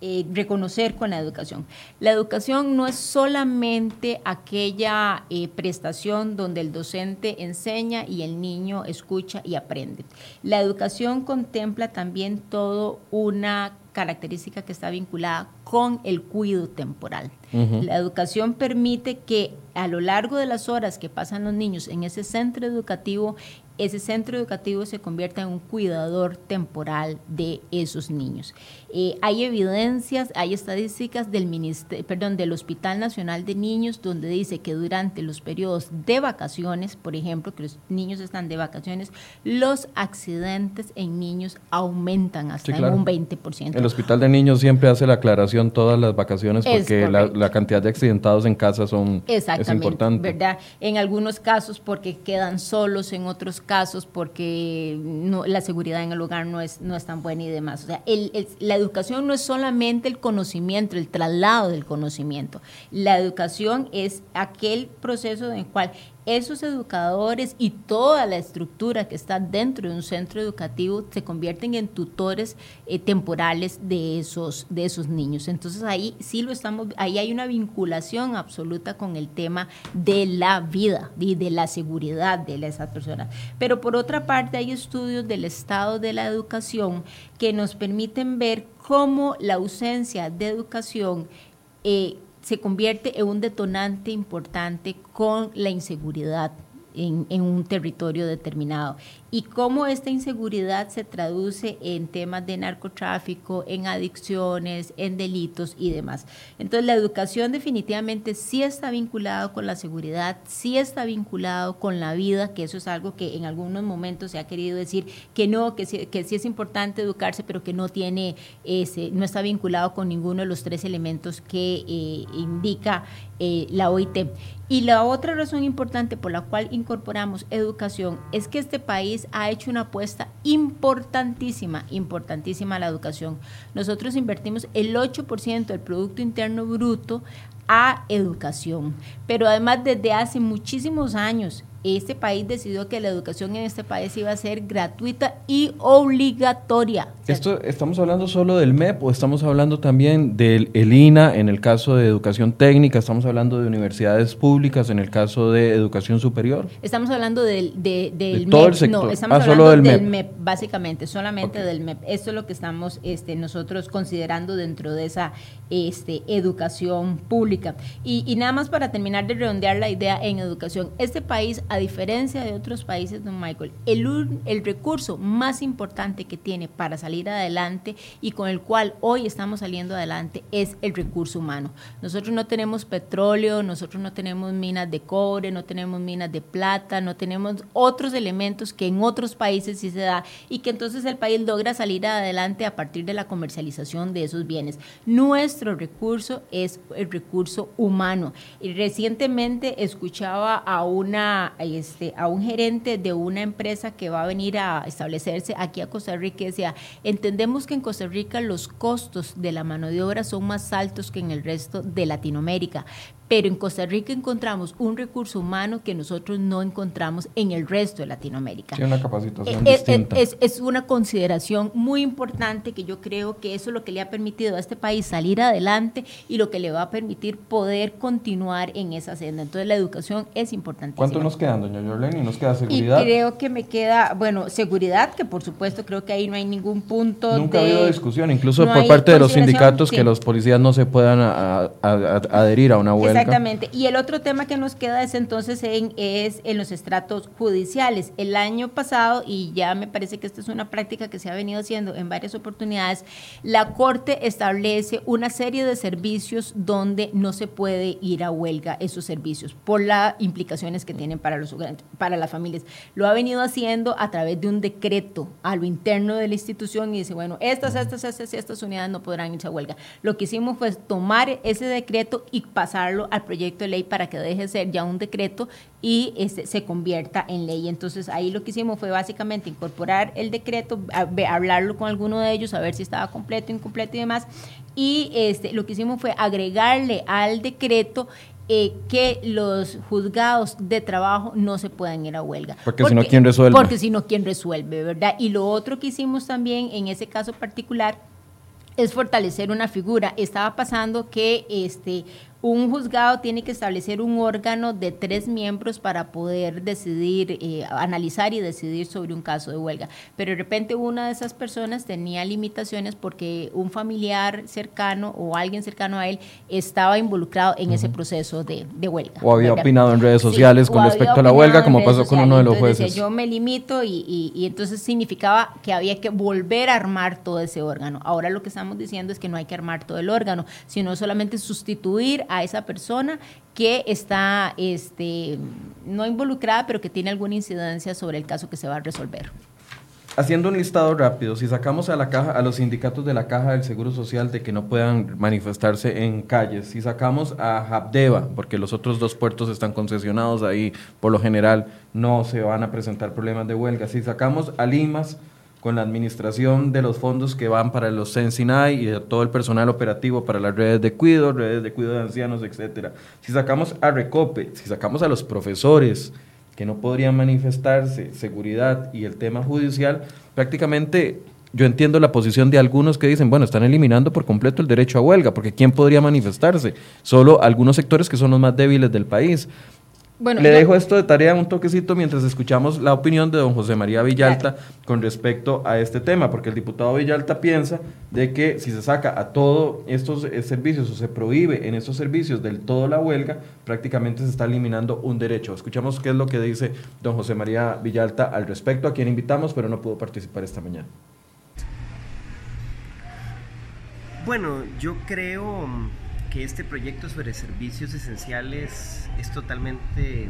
eh, reconocer con la educación. La educación no es solamente aquella eh, prestación donde el docente enseña y el niño escucha y aprende. La educación contempla también todo una característica que está vinculada con el cuidado temporal. La educación permite que a lo largo de las horas que pasan los niños en ese centro educativo, ese centro educativo se convierta en un cuidador temporal de esos niños. Eh, hay evidencias, hay estadísticas del, perdón, del Hospital Nacional de Niños donde dice que durante los periodos de vacaciones, por ejemplo, que los niños están de vacaciones, los accidentes en niños aumentan hasta un 20%. El Hospital de Niños siempre hace la aclaración todas las vacaciones porque la, cantidad de accidentados en casa son es importante. ¿verdad? En algunos casos porque quedan solos, en otros casos porque no, la seguridad en el hogar no es, no es tan buena y demás. O sea, la educación no es solamente el conocimiento, el traslado del conocimiento. La educación es aquel proceso en el cual esos educadores y toda la estructura que está dentro de un centro educativo se convierten en tutores eh, temporales de esos, de esos niños. Entonces ahí sí lo estamos, ahí hay una vinculación absoluta con el tema de la vida y de la seguridad de esas personas. Pero por otra parte hay estudios del estado de la educación que nos permiten ver cómo la ausencia de educación eh, se convierte en un detonante importante con la inseguridad en, un territorio determinado y cómo esta inseguridad se traduce en temas de narcotráfico, en adicciones, en delitos y demás. Entonces la educación definitivamente sí está vinculado con la seguridad, sí está vinculado con la vida, que eso es algo que en algunos momentos se ha querido decir que no, que sí, que sí es importante educarse, pero que no tiene ese, no está vinculado con ninguno de los tres elementos que eh, indica eh, la OIT. Y la otra razón importante por la cual incorporamos educación es que este país ha hecho una apuesta importantísima, importantísima a la educación. Nosotros invertimos el 8% del Producto Interno Bruto a educación. Pero además desde hace muchísimos años este país decidió que la educación en este país iba a ser gratuita y obligatoria. Esto, ¿Estamos hablando solo del MEP o estamos hablando también del INA en el caso de educación técnica? ¿Estamos hablando de universidades públicas en el caso de educación superior? Estamos hablando del, de, del Todo el sector. No, estamos ah, hablando solo del, del MEP. MEP. básicamente, solamente del MEP. Esto es lo que estamos este, nosotros considerando dentro de esa este, educación pública. Y, y nada más para terminar de redondear la idea en educación, este país, a diferencia de otros países, don Michael, el, el recurso más importante que tiene para salir adelante y con el cual hoy estamos saliendo adelante es el recurso humano. Nosotros no tenemos petróleo, nosotros no tenemos minas de cobre, no tenemos minas de plata, no tenemos otros elementos que en otros países sí se da y que entonces el país logra salir adelante a partir de la comercialización de esos bienes. Nuestro recurso es el recurso humano. Y recientemente escuchaba a una este, a un gerente de una empresa que va a venir a establecerse aquí a Costa Rica y decía, entendemos que en Costa Rica los costos de la mano de obra son más altos que en el resto de Latinoamérica, pero en Costa Rica encontramos un recurso humano que nosotros no encontramos en el resto de Latinoamérica. Tiene una capacitación es, distinta. Es, es, una consideración muy importante que yo creo que eso es lo que le ha permitido a este país salir adelante y lo que le va a permitir poder continuar en esa senda. Entonces la educación es importantísima. ¿Cuánto nos queda, doña Yorleni? ¿Nos queda seguridad? Y creo que me queda, bueno, seguridad, que por supuesto creo que ahí no hay ningún punto Nunca de, ha habido discusión, incluso no por parte de los sindicatos, sí. que los policías no se puedan a- a- a- adherir a una huelga. Exactamente. Y el otro tema que nos queda es entonces en, es en los estratos judiciales. El año pasado, y ya me parece que esta es una práctica que se ha venido haciendo en varias oportunidades, la Corte establece una serie de servicios donde no se puede ir a huelga esos servicios por las implicaciones que tienen para, los, para las familias. Lo ha venido haciendo a través de un decreto a lo interno de la institución y dice, bueno, estas, estas, estas, estas unidades no podrán irse a huelga. Lo que hicimos fue tomar ese decreto y pasarlo al proyecto de ley para que deje de ser ya un decreto y este, se convierta en ley. Entonces ahí lo que hicimos fue básicamente incorporar el decreto, hablarlo con alguno de ellos, a ver si estaba completo, incompleto y demás. Y este, lo que hicimos fue agregarle al decreto eh, que los juzgados de trabajo no se puedan ir a huelga. Porque si no, ¿quién resuelve? Porque si no, ¿quién resuelve, verdad? Y lo otro que hicimos también en ese caso particular es fortalecer una figura. Estaba pasando que este un juzgado tiene que establecer un órgano de tres miembros para poder decidir, eh, analizar y decidir sobre un caso de huelga. Pero de repente una de esas personas tenía limitaciones porque un familiar cercano o alguien cercano a él estaba involucrado en ese proceso de, de huelga. O había opinado en redes sociales con respecto a la huelga, como pasó con uno de los jueces. decía, yo me limito y, y- y entonces significaba que había que volver a armar todo ese órgano. Ahora lo que estamos diciendo es que no hay que armar todo el órgano, sino solamente sustituir a esa persona que está este, no involucrada, pero que tiene alguna incidencia sobre el caso que se va a resolver. Haciendo un listado rápido, si sacamos a la caja, a los sindicatos de la caja del Seguro Social de que no puedan manifestarse en calles, si sacamos a Habdeba, porque los otros dos puertos están concesionados ahí, por lo general no se van a presentar problemas de huelga. Si sacamos a Limas con la administración de los fondos que van para los Sensinay y todo el personal operativo para las redes de cuido, redes de cuido de ancianos, etcétera. Si sacamos a Recope, si sacamos a los profesores, que no podrían manifestarse, seguridad y el tema judicial, prácticamente yo entiendo la posición de algunos que dicen, bueno, están eliminando por completo el derecho a huelga, porque ¿quién podría manifestarse? Solo algunos sectores que son los más débiles del país. Bueno, Le yo- dejo esto de tarea un toquecito mientras escuchamos la opinión de don José María Villalta con respecto a este tema, porque el diputado Villalta piensa de que si se saca a todos estos eh, servicios o se prohíbe en estos servicios del todo la huelga, prácticamente se está eliminando un derecho. Escuchamos qué es lo que dice don José María Villalta al respecto, a quien invitamos, pero no pudo participar esta mañana. Bueno, yo creo que este proyecto sobre servicios esenciales es totalmente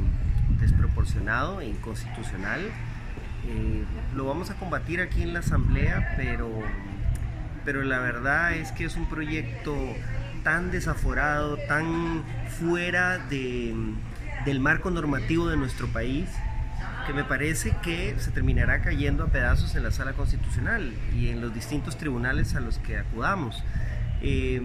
desproporcionado e inconstitucional. Eh, lo vamos a combatir aquí en la Asamblea, pero, pero la verdad es que es un proyecto tan desaforado, tan fuera de, del marco normativo de nuestro país, que me parece que se terminará cayendo a pedazos en la sala constitucional y en los distintos tribunales a los que acudamos. Eh,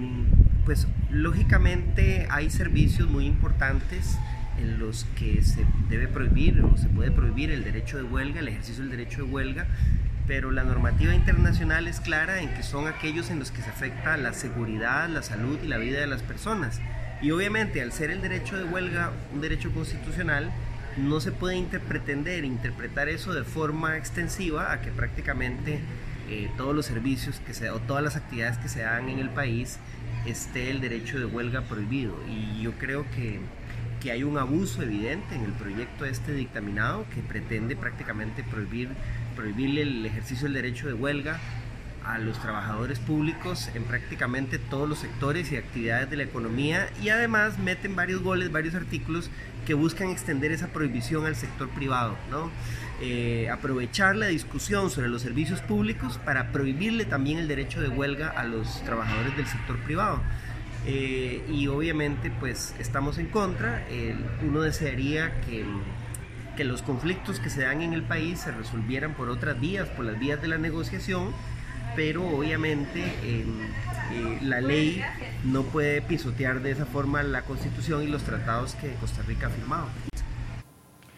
pues lógicamente hay servicios muy importantes en los que se debe prohibir o se puede prohibir el derecho de huelga, el ejercicio del derecho de huelga, pero la normativa internacional es clara en que son aquellos en los que se afecta la seguridad, la salud y la vida de las personas. Y obviamente al ser el derecho de huelga un derecho constitucional, no se puede pretender interpretar eso de forma extensiva a que prácticamente eh, todos los servicios que se, o todas las actividades que se hagan en el país esté el derecho de huelga prohibido. Y yo creo que, que hay un abuso evidente en el proyecto este dictaminado que pretende prácticamente prohibir, prohibirle el ejercicio del derecho de huelga a los trabajadores públicos en prácticamente todos los sectores y actividades de la economía y además meten varios goles, varios artículos que buscan extender esa prohibición al sector privado, ¿no? Eh, aprovechar la discusión sobre los servicios públicos para prohibirle también el derecho de huelga a los trabajadores del sector privado. Eh, y obviamente pues estamos en contra, uno desearía que, que los conflictos que se dan en el país se resolvieran por otras vías, por las vías de la negociación, pero obviamente eh, la ley no puede pisotear de esa forma la constitución y los tratados que Costa Rica ha firmado.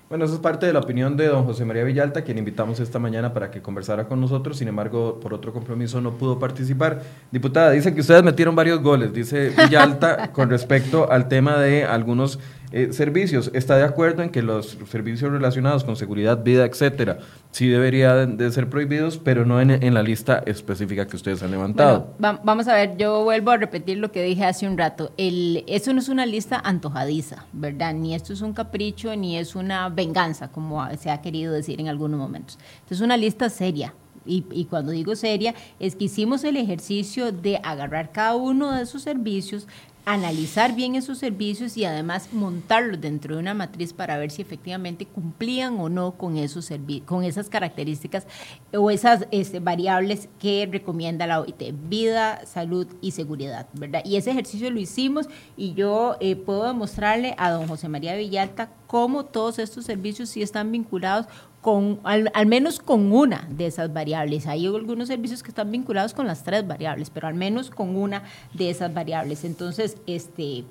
Bueno, eso es parte de la opinión de don José María Villalta, quien invitamos esta mañana para que conversara con nosotros. Sin embargo, por otro compromiso no pudo participar. Diputada, dice que ustedes metieron varios goles, dice Villalta, con respecto al tema de algunos eh, servicios. ¿Está de acuerdo en que los servicios relacionados con seguridad, vida, etcétera, sí deberían de ser prohibidos, pero no en, la lista específica que ustedes han levantado? vamos a ver, yo vuelvo a repetir lo que dije hace un rato. El, eso no es una lista antojadiza, ¿verdad? Ni esto es un capricho, ni es una venganza, como se ha querido decir en algunos momentos. Esto es una lista seria, y, y, cuando digo seria, es que hicimos el ejercicio de agarrar cada uno de esos servicios, analizar bien esos servicios y además montarlos dentro de una matriz para ver si efectivamente cumplían o no con esos con esas características o esas este, variables que recomienda la OIT, vida, salud y seguridad, ¿verdad? Y ese ejercicio lo hicimos y yo eh, puedo demostrarle a don José María Villalta cómo todos estos servicios sí están vinculados con al, menos con una de esas variables. Hay algunos servicios que están vinculados con las tres variables, pero al menos con una de esas variables. Entonces, este,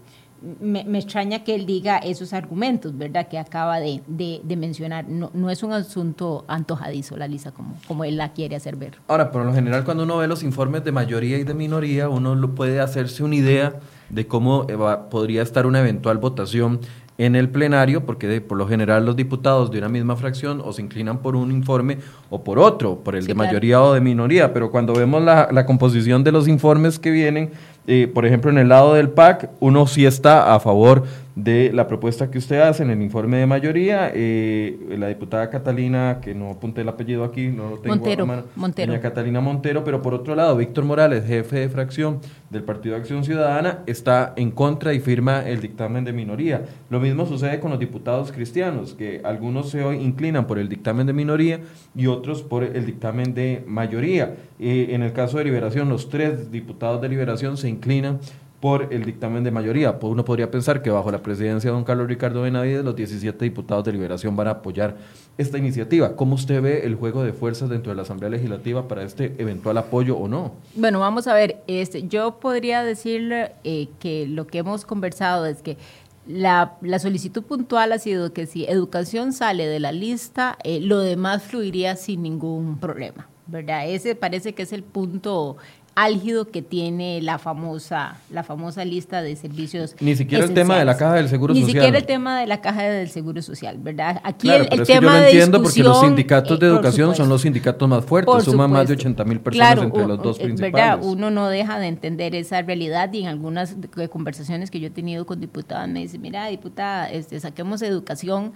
me, extraña que él diga esos argumentos, ¿verdad? Que acaba de, mencionar. No, es un asunto antojadizo, la Lisa, como, como él la quiere hacer ver. Ahora, por lo general, cuando uno ve los informes de mayoría y de minoría, uno lo puede hacerse una idea de cómo podría estar una eventual votación en el plenario, porque por lo general los diputados de una misma fracción o se inclinan por un informe o por otro, por el de mayoría o de minoría, pero cuando vemos la, la composición de los informes que vienen, eh, por ejemplo, en el lado del PAC, uno sí está a favor de la propuesta que usted hace en el informe de mayoría. Eh, la diputada Catalina, que no apunté el apellido aquí, no lo tengo Montero, Montero. Catalina Montero, pero por otro lado, Víctor Morales, jefe de fracción del Partido de Acción Ciudadana, está en contra y firma el dictamen de minoría. Lo mismo sucede con los diputados cristianos, que algunos se inclinan por el dictamen de minoría y otros por el dictamen de mayoría. Eh, en el caso de Liberación, los tres diputados de Liberación se inclinan por el dictamen de mayoría. Pues uno podría pensar que bajo la presidencia de don Carlos Ricardo Benavides, los 17 diputados de Liberación van a apoyar esta iniciativa. ¿Cómo usted ve el juego de fuerzas dentro de la Asamblea Legislativa para este eventual apoyo o no? Bueno, vamos a ver. Este, yo podría decirle eh, que lo que hemos conversado es que la, solicitud puntual ha sido que si educación sale de la lista, eh, lo demás fluiría sin ningún problema. ¿verdad? Ese parece que es el punto álgido que tiene la famosa, la famosa lista de servicios. Ni siquiera el tema de la caja del Seguro Social. Ni siquiera el tema de la caja del Seguro Social, ¿verdad? Aquí el, tema yo lo entiendo porque los sindicatos de eh, educación son los sindicatos más fuertes, suman más de 80 mil personas entre los dos principales. ¿verdad? Uno no deja de entender esa realidad y en algunas conversaciones que yo he tenido con diputadas me dicen, mira, diputada, este, saquemos educación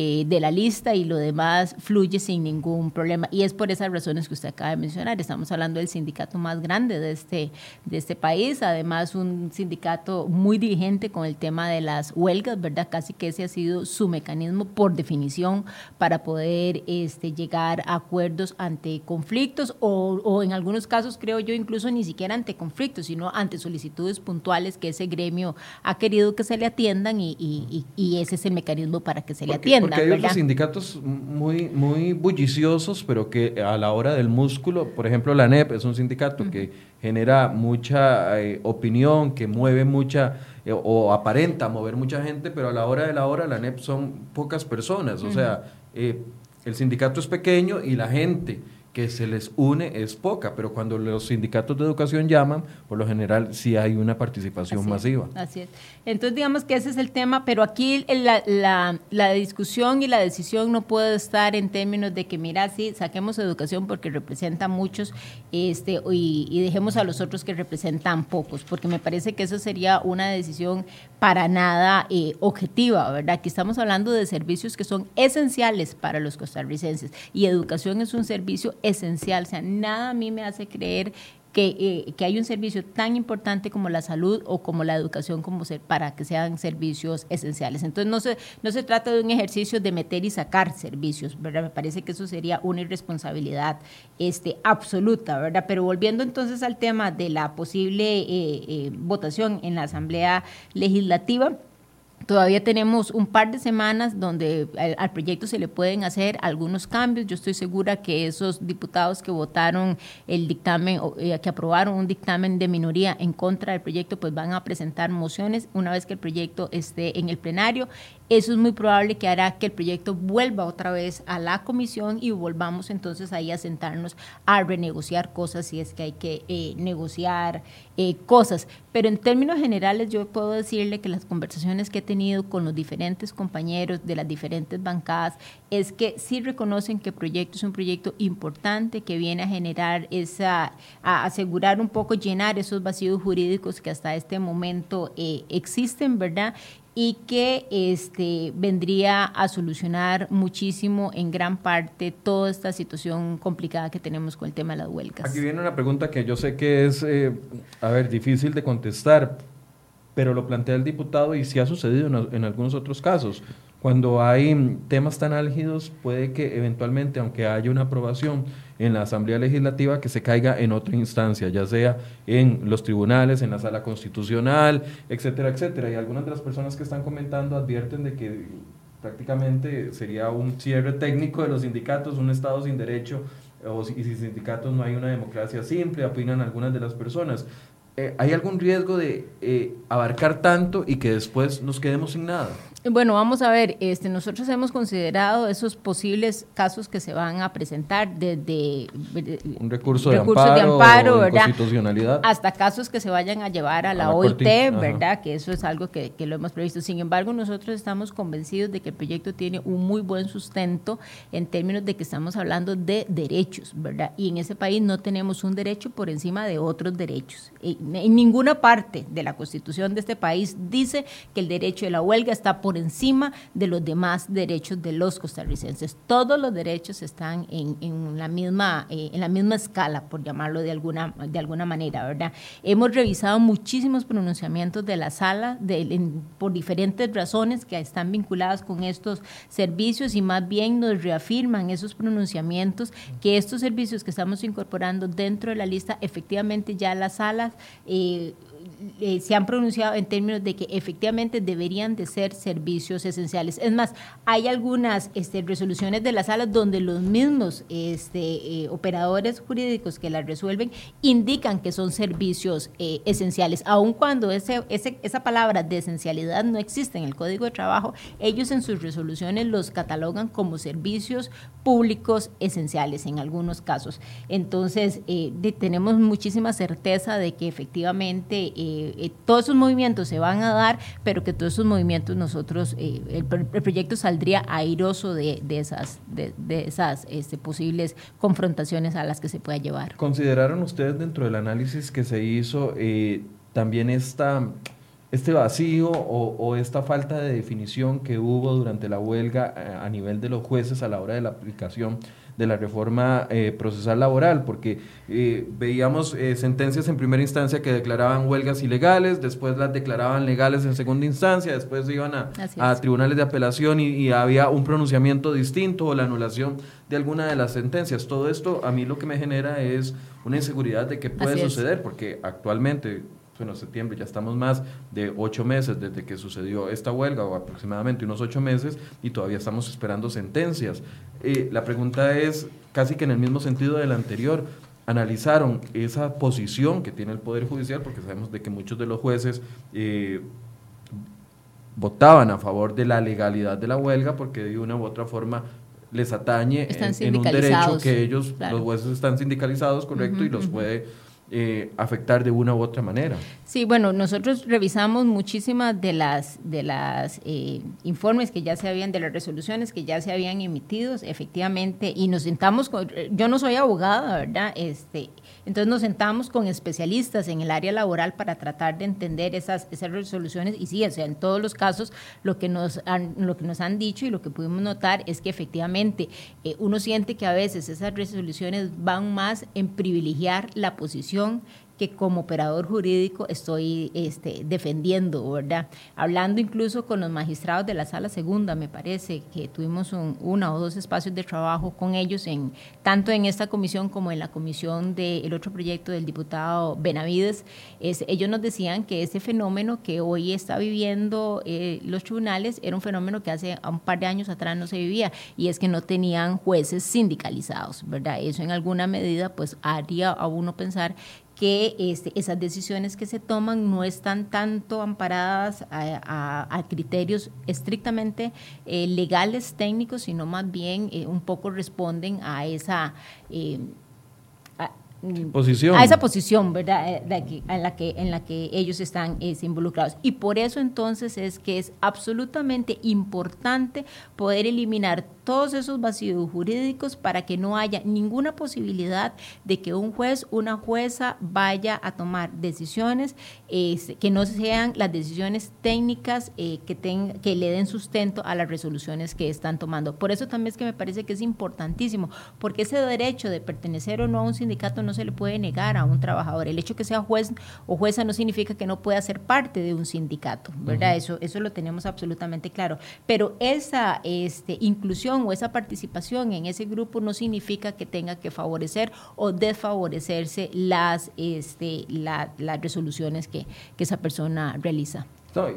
eh, de la lista y lo demás fluye sin ningún problema. Y es por esas razones que usted acaba de mencionar. Estamos hablando del sindicato más grande de este, de este país, además un sindicato muy dirigente con el tema de las huelgas, ¿verdad? Casi que ese ha sido su mecanismo por definición para poder este, llegar a acuerdos ante conflictos o, o en algunos casos, creo yo, incluso ni siquiera ante conflictos, sino ante solicitudes puntuales que ese gremio ha querido que se le atiendan y, y, y ese es el mecanismo para que se le atienda porque hay otros sindicatos muy, muy bulliciosos, pero que a la hora del músculo, por ejemplo, la NEP es un sindicato que genera mucha eh, opinión, que mueve mucha eh, o aparenta mover mucha gente, pero a la hora de la hora la NEP son pocas personas, o sea, eh, el sindicato es pequeño y la gente que se les une es poca, pero cuando los sindicatos de educación llaman, por lo general sí hay una participación masiva. así es. Entonces digamos que ese es el tema, pero aquí la, la, la, discusión y la decisión no puede estar en términos de que, mira, sí, saquemos educación porque representa muchos este, y, y dejemos a los otros que representan pocos, porque me parece que eso sería una decisión para nada eh, objetiva, ¿verdad? Aquí estamos hablando de servicios que son esenciales para los costarricenses y educación es un servicio esencial. O sea, nada a mí me hace creer que, eh, que, hay un servicio tan importante como la salud o como la educación como ser, para que sean servicios esenciales. Entonces no se, no se trata de un ejercicio de meter y sacar servicios, ¿verdad? Me parece que eso sería una irresponsabilidad este, absoluta, ¿verdad? Pero volviendo entonces al tema de la posible eh, eh, votación en la Asamblea Legislativa, Todavía tenemos un par de semanas donde al, proyecto se le pueden hacer algunos cambios. Yo estoy segura que esos diputados que votaron el dictamen, eh, que aprobaron un dictamen de minoría en contra del proyecto, pues van a presentar mociones una vez que el proyecto esté en el plenario. Eso es muy probable que hará que el proyecto vuelva otra vez a la comisión y volvamos entonces ahí a sentarnos a renegociar cosas si es que hay que eh, negociar eh, cosas. Pero en términos generales yo puedo decirle que las conversaciones que he tenido con los diferentes compañeros de las diferentes bancadas es que sí reconocen que el proyecto es un proyecto importante que viene a generar esa, a asegurar un poco, llenar esos vacíos jurídicos que hasta este momento eh, existen, ¿verdad? Y que este, vendría a solucionar muchísimo en gran parte toda esta situación complicada que tenemos con el tema de las huelgas. Aquí viene una pregunta que yo sé que es, eh, a ver, difícil de contestar, pero lo plantea el diputado y sí ha sucedido en, en algunos otros casos. Cuando hay temas tan álgidos, puede que eventualmente, aunque haya una aprobación, en la Asamblea Legislativa que se caiga en otra instancia, ya sea en los tribunales, en la sala constitucional, etcétera, etcétera. Y algunas de las personas que están comentando advierten de que prácticamente sería un cierre técnico de los sindicatos, un Estado sin derecho, o si, sin sindicatos no hay una democracia simple, opinan algunas de las personas. Eh, ¿Hay algún riesgo de eh, abarcar tanto y que después nos quedemos sin nada? Bueno, vamos a ver, este, nosotros hemos considerado esos posibles casos que se van a presentar desde un recurso, de amparo, de constitucionalidad, hasta casos que se vayan a llevar a la, OIT, ¿verdad? Que eso es algo que, que, lo hemos previsto. Sin embargo, nosotros estamos convencidos de que el proyecto tiene un muy buen sustento en términos de que estamos hablando de derechos, ¿verdad? Y en ese país no tenemos un derecho por encima de otros derechos. En ninguna parte de la constitución de este país dice que el derecho de la huelga está por encima de los demás derechos de los costarricenses. Todos los derechos están en, la, misma, eh, en la misma escala, por llamarlo de alguna, de alguna manera, ¿verdad? Hemos revisado muchísimos pronunciamientos de la sala por diferentes razones que están vinculadas con estos servicios y más bien nos reafirman esos pronunciamientos que estos servicios que estamos incorporando dentro de la lista, efectivamente ya las salas eh, eh, se han pronunciado en términos de que efectivamente deberían de ser servicios esenciales. Es más, hay algunas este, resoluciones de las salas donde los mismos este, eh, operadores jurídicos que las resuelven indican que son servicios eh, esenciales, aun cuando ese, esa palabra de esencialidad no existe en el Código de Trabajo, ellos en sus resoluciones los catalogan como servicios públicos esenciales en algunos casos. Entonces, tenemos muchísima certeza de que efectivamente eh, eh, todos esos movimientos se van a dar, pero que todos esos movimientos nosotros, eh, el, proyecto saldría airoso de, esas, este, posibles confrontaciones a las que se pueda llevar. ¿Consideraron ustedes dentro del análisis que se hizo también esta este vacío o, o, esta falta de definición que hubo durante la huelga a nivel de los jueces a la hora de la aplicación de la reforma eh, procesal laboral, porque eh, veíamos eh, sentencias en primera instancia que declaraban huelgas ilegales, después las declaraban legales en segunda instancia, después iban a, a tribunales de apelación y, había un pronunciamiento distinto o la anulación de alguna de las sentencias. Todo esto a mí lo que me genera es una inseguridad de qué puede suceder, porque actualmente bueno, septiembre, ya estamos más de ocho meses desde que sucedió esta huelga, o aproximadamente unos ocho meses, y todavía estamos esperando sentencias. Eh, la pregunta es casi que en el mismo sentido del anterior, analizaron esa posición que tiene el Poder Judicial, porque sabemos de que muchos de los jueces eh, votaban a favor de la legalidad de la huelga, porque de una u otra forma les atañe en, un derecho que ellos, los jueces están sindicalizados, correcto, y los puede eh, afectar de una u otra manera. Sí, bueno, nosotros revisamos muchísimas de las de las eh, informes que ya se habían, de las resoluciones que ya se habían emitido, efectivamente, y nos sentamos con, yo no soy abogada, ¿verdad? Este, entonces nos sentamos con especialistas en el área laboral para tratar de entender esas, esas resoluciones y sí, o sea, en todos los casos lo que nos han, lo que nos han dicho y lo que pudimos notar es que efectivamente eh, uno siente que a veces esas resoluciones van más en privilegiar la posición que como operador jurídico estoy este, defendiendo, ¿verdad? Hablando incluso con los magistrados de la sala segunda, me parece que tuvimos un, una o dos espacios de trabajo con ellos, en, tanto en esta comisión como en la comisión del otro proyecto del diputado Benavides. Es, ellos nos decían que ese fenómeno que hoy está viviendo eh, los tribunales era un fenómeno que hace un par de años atrás no se vivía, y es que no tenían jueces sindicalizados, ¿verdad? Eso en alguna medida pues haría a uno pensar que este, esas decisiones que se toman no están tanto amparadas a, criterios estrictamente eh, legales, técnicos, sino más bien eh, un poco responden a esa... Eh, posición. a esa posición, ¿verdad? De en, la que, en la que ellos están involucrados. Y por eso entonces es que es absolutamente importante poder eliminar todos esos vacíos jurídicos para que no haya ninguna posibilidad de que un juez, una jueza vaya a tomar decisiones que no sean las decisiones técnicas eh, que, que le den sustento a las resoluciones que están tomando. Por eso también es que me parece que es importantísimo, porque ese derecho de pertenecer o no a un sindicato no se le puede negar a un trabajador. El hecho que sea juez o jueza no significa que no pueda ser parte de un sindicato, ¿verdad? eso, eso lo tenemos absolutamente claro. Pero esa este, inclusión o esa participación en ese grupo no significa que tenga que favorecer o desfavorecerse las, este, las resoluciones que, que esa persona realiza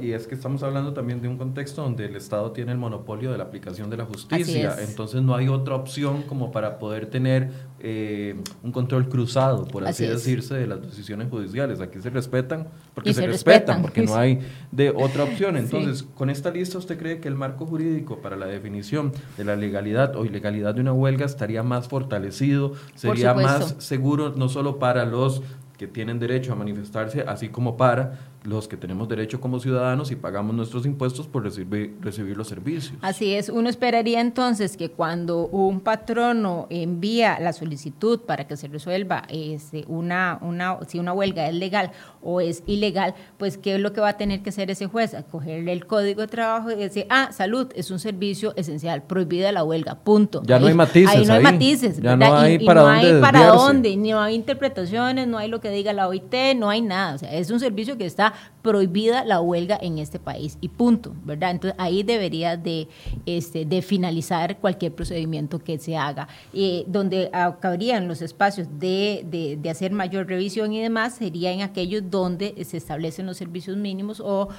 y es que estamos hablando también de un contexto donde el Estado tiene el monopolio de la aplicación de la justicia, entonces no hay otra opción como para poder tener eh, un control cruzado, por así, decirse, de las decisiones judiciales. Aquí se respetan porque se, respetan, porque no hay de otra opción. Entonces, con esta lista, ¿usted cree que el marco jurídico para la definición de la legalidad o ilegalidad de una huelga estaría más fortalecido, sería más seguro no solo para los que tienen derecho a manifestarse, así como para los que tenemos derecho como ciudadanos y pagamos nuestros impuestos por recibir, recibir los servicios. Así es, uno esperaría entonces que cuando un patrono envía la solicitud para que se resuelva este, una, una, si una huelga es legal o es ilegal, pues ¿qué es lo que va a tener que hacer ese juez? Acogerle el código de trabajo y decir, ah, salud, es un servicio esencial, prohibida la huelga, punto. Ya no hay matices. Ahí no hay matices. Ya no hay para no dónde hay para dónde, no hay interpretaciones, no hay lo que diga la OIT, no hay nada. O sea, es un servicio que está prohibida la huelga en este país y punto, ¿verdad? Entonces ahí debería de, este, de finalizar cualquier procedimiento que se haga. Eh, donde cabrían los espacios de, de, hacer mayor revisión y demás sería en aquellos donde se establecen los servicios mínimos o,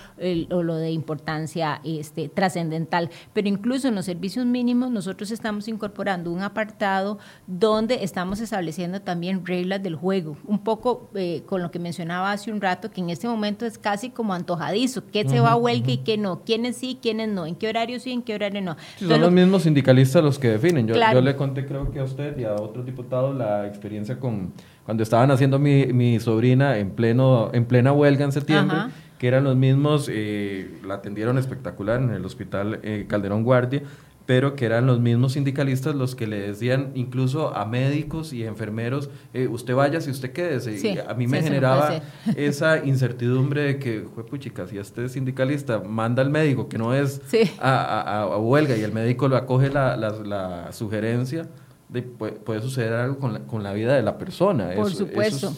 o lo de importancia este, trascendental. Pero incluso en los servicios mínimos nosotros estamos incorporando un apartado donde estamos estableciendo también reglas del juego, un poco eh, con lo que mencionaba hace un rato, que en este momento es casi como antojadizo, qué se va a huelga y qué no, quiénes sí, quiénes no, en qué horario sí, en qué horario no. son los mismos sindicalistas los que definen. Yo, yo, le conté creo que a usted y a otros diputados la experiencia con cuando estaban haciendo mi, mi sobrina en pleno en plena huelga en septiembre. que eran los mismos, eh, la atendieron espectacular en el hospital eh, Calderón Guardia, pero que eran los mismos sindicalistas los que le decían incluso a médicos y enfermeros, eh, usted vaya si usted quédese. y a mí me generaba esa incertidumbre de que, puchica, si este sindicalista manda al médico que no es a, huelga y el médico lo acoge la, la, sugerencia, de, puede, suceder algo con la, con la, vida de la persona. Por supuesto.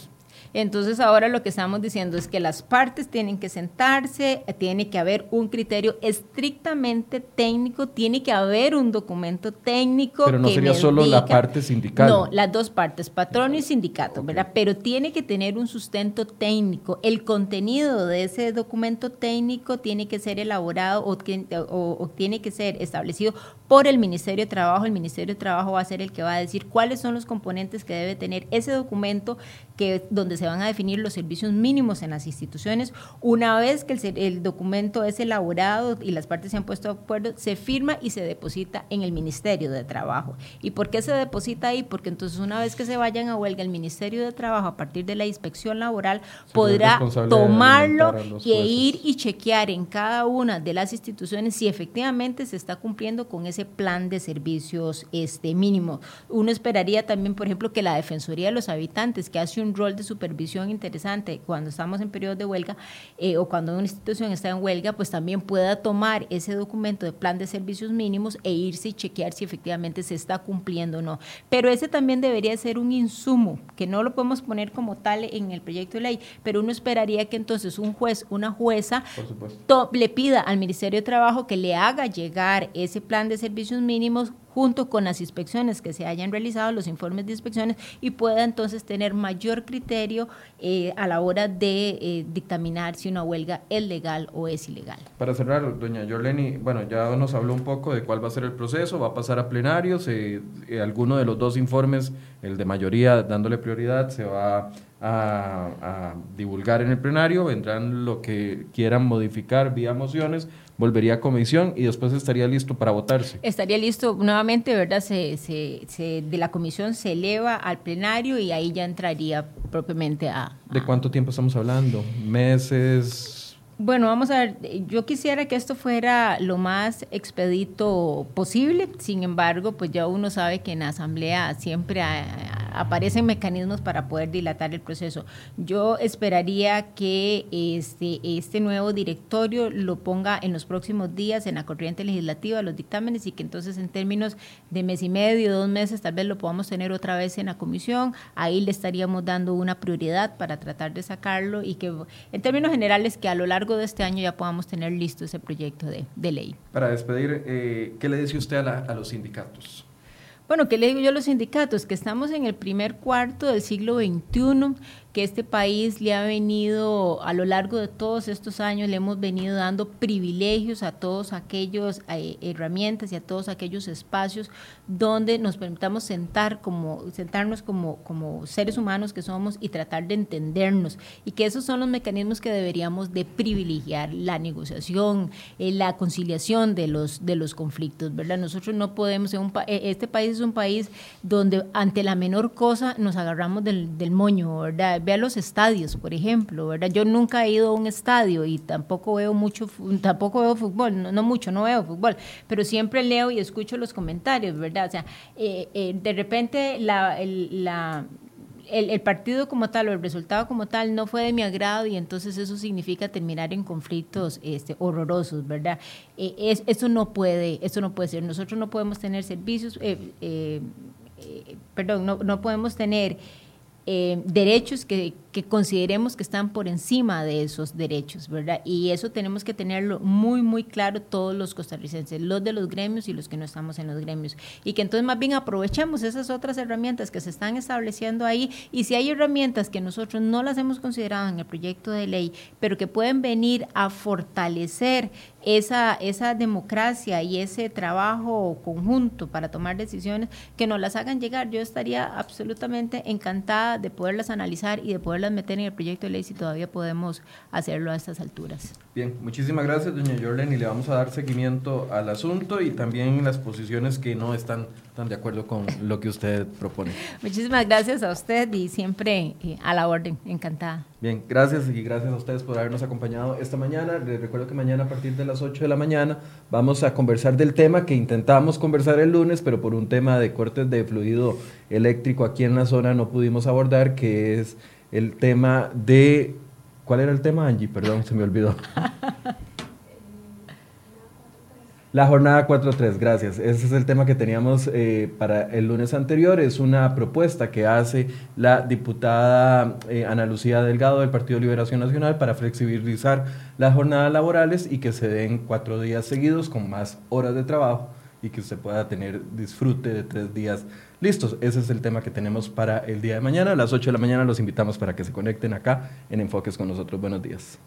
Entonces ahora lo que estamos diciendo es que las partes tienen que sentarse, tiene que haber un criterio estrictamente técnico, tiene que haber un documento técnico. Pero no sería solo la parte sindical. No, las dos partes, patrón y sindicato, ¿verdad? Pero tiene que tener un sustento técnico. El contenido de ese documento técnico tiene que ser elaborado o, o tiene que ser establecido por el Ministerio de Trabajo. El Ministerio de Trabajo va a ser el que va a decir cuáles son los componentes que debe tener ese documento que, donde se van a definir los servicios mínimos en las instituciones. Una vez que el, documento es elaborado y las partes se han puesto de acuerdo, se firma y se deposita en el Ministerio de Trabajo. ¿Y por qué se deposita ahí? Porque entonces una vez que se vayan a huelga, el Ministerio de Trabajo, a partir de la inspección laboral, podrá tomarlo y ir y chequear en cada una de las instituciones si efectivamente se está cumpliendo con ese plan de servicios este mínimo. Uno esperaría también, por ejemplo, que la Defensoría de los Habitantes, que hace un rol de supervisión interesante cuando estamos en periodo de huelga eh, o cuando una institución está en huelga, pues también pueda tomar ese documento de plan de servicios mínimos e irse y chequear si efectivamente se está cumpliendo o no. Pero ese también debería ser un insumo, que no lo podemos poner como tal en el proyecto de ley, pero uno esperaría que entonces un juez, una jueza, le pida al Ministerio de Trabajo que le haga llegar ese plan de servicios mínimos junto con las inspecciones que se hayan realizado, los informes de inspecciones, y pueda entonces tener mayor criterio eh, a la hora de eh, dictaminar si una huelga es legal o es ilegal. Para cerrar, doña Yoleni, bueno, ya nos habló un poco de cuál va a ser el proceso, va a pasar a plenarios, eh, alguno de los dos informes, el de mayoría dándole prioridad, se va a divulgar en el plenario, vendrán lo que quieran modificar vía mociones, volvería a comisión y después estaría listo para votarse. Estaría listo nuevamente, ¿verdad? Se, se, de la comisión se eleva al plenario y ahí ya entraría propiamente a... ¿De cuánto tiempo estamos hablando? ¿Meses? Bueno, vamos a ver, yo quisiera que esto fuera lo más expedito posible, sin embargo, pues ya uno sabe que en la asamblea siempre aparecen mecanismos para poder dilatar el proceso. Yo esperaría que este, este nuevo directorio lo ponga en los próximos días en la corriente legislativa, los dictámenes, y que entonces en términos de mes y medio, dos meses, tal vez lo podamos tener otra vez en la comisión, ahí le estaríamos dando una prioridad para tratar de sacarlo y que en términos generales que a lo largo de este año ya podamos tener listo ese proyecto de, de ley. Para despedir, eh, ¿qué le dice usted a, a los sindicatos? Bueno, ¿qué le digo yo a los sindicatos? Que estamos en el primer cuarto del siglo XXI, que este país le ha venido, a lo largo de todos estos años, le hemos venido dando privilegios a todos aquellos eh, herramientas y a todos aquellos espacios donde nos permitamos sentar como, sentarnos como, como seres humanos que somos y tratar de entendernos. Y que esos son los mecanismos que deberíamos de privilegiar, la negociación, eh, la conciliación de los, de los conflictos, ¿verdad? Nosotros no podemos, un eh, este país es un país donde ante la menor cosa nos agarramos del, del moño, ¿verdad? Vea los estadios, por ejemplo, ¿verdad? Yo nunca he ido a un estadio y tampoco veo mucho, tampoco veo fútbol, no, mucho, no veo fútbol, pero siempre leo y escucho los comentarios, ¿verdad? O sea, eh, eh, de repente el, partido como tal o el resultado como tal no fue de mi agrado y entonces eso significa terminar en conflictos este, horrorosos, ¿verdad? Eh, es, eso no puede, eso no puede ser. Nosotros no podemos tener servicios, perdón, no podemos tener eh, derechos que, que, consideremos que están por encima de esos derechos, ¿verdad? Y eso tenemos que tenerlo muy, muy claro todos los costarricenses, los de los gremios y los que no estamos en los gremios. Y que entonces más bien aprovechemos esas otras herramientas que se están estableciendo ahí y si hay herramientas que nosotros no las hemos considerado en el proyecto de ley, pero que pueden venir a fortalecer esa, esa democracia y ese trabajo conjunto para tomar decisiones, que nos las hagan llegar. Yo estaría absolutamente encantada de poderlas analizar y de poderlas meter en el proyecto de ley si todavía podemos hacerlo a estas alturas. Bien, muchísimas gracias, doña Jorlen, y le vamos a dar seguimiento al asunto y también las posiciones que no están tan de acuerdo con lo que usted propone. Muchísimas gracias a usted y siempre eh, a la orden, encantada. Bien, gracias y gracias a ustedes por habernos acompañado esta mañana. Les recuerdo que mañana a partir de las 8 de la mañana vamos a conversar del tema que intentamos conversar el lunes, pero por un tema de cortes de fluido eléctrico aquí en la zona no pudimos abordar, que es el tema de... ¿Cuál era el tema, Angie? Perdón, se me olvidó. La jornada 4.3, gracias. Ese es el tema que teníamos eh, para el lunes anterior. Es una propuesta que hace la diputada eh, Ana Lucía Delgado del Partido Liberación Nacional para flexibilizar las jornadas laborales y que se den cuatro días seguidos con más horas de trabajo y que se pueda tener disfrute de tres días listos. Ese es el tema que tenemos para el día de mañana. A las 8 de la mañana los invitamos para que se conecten acá en Enfoques con nosotros. Buenos días.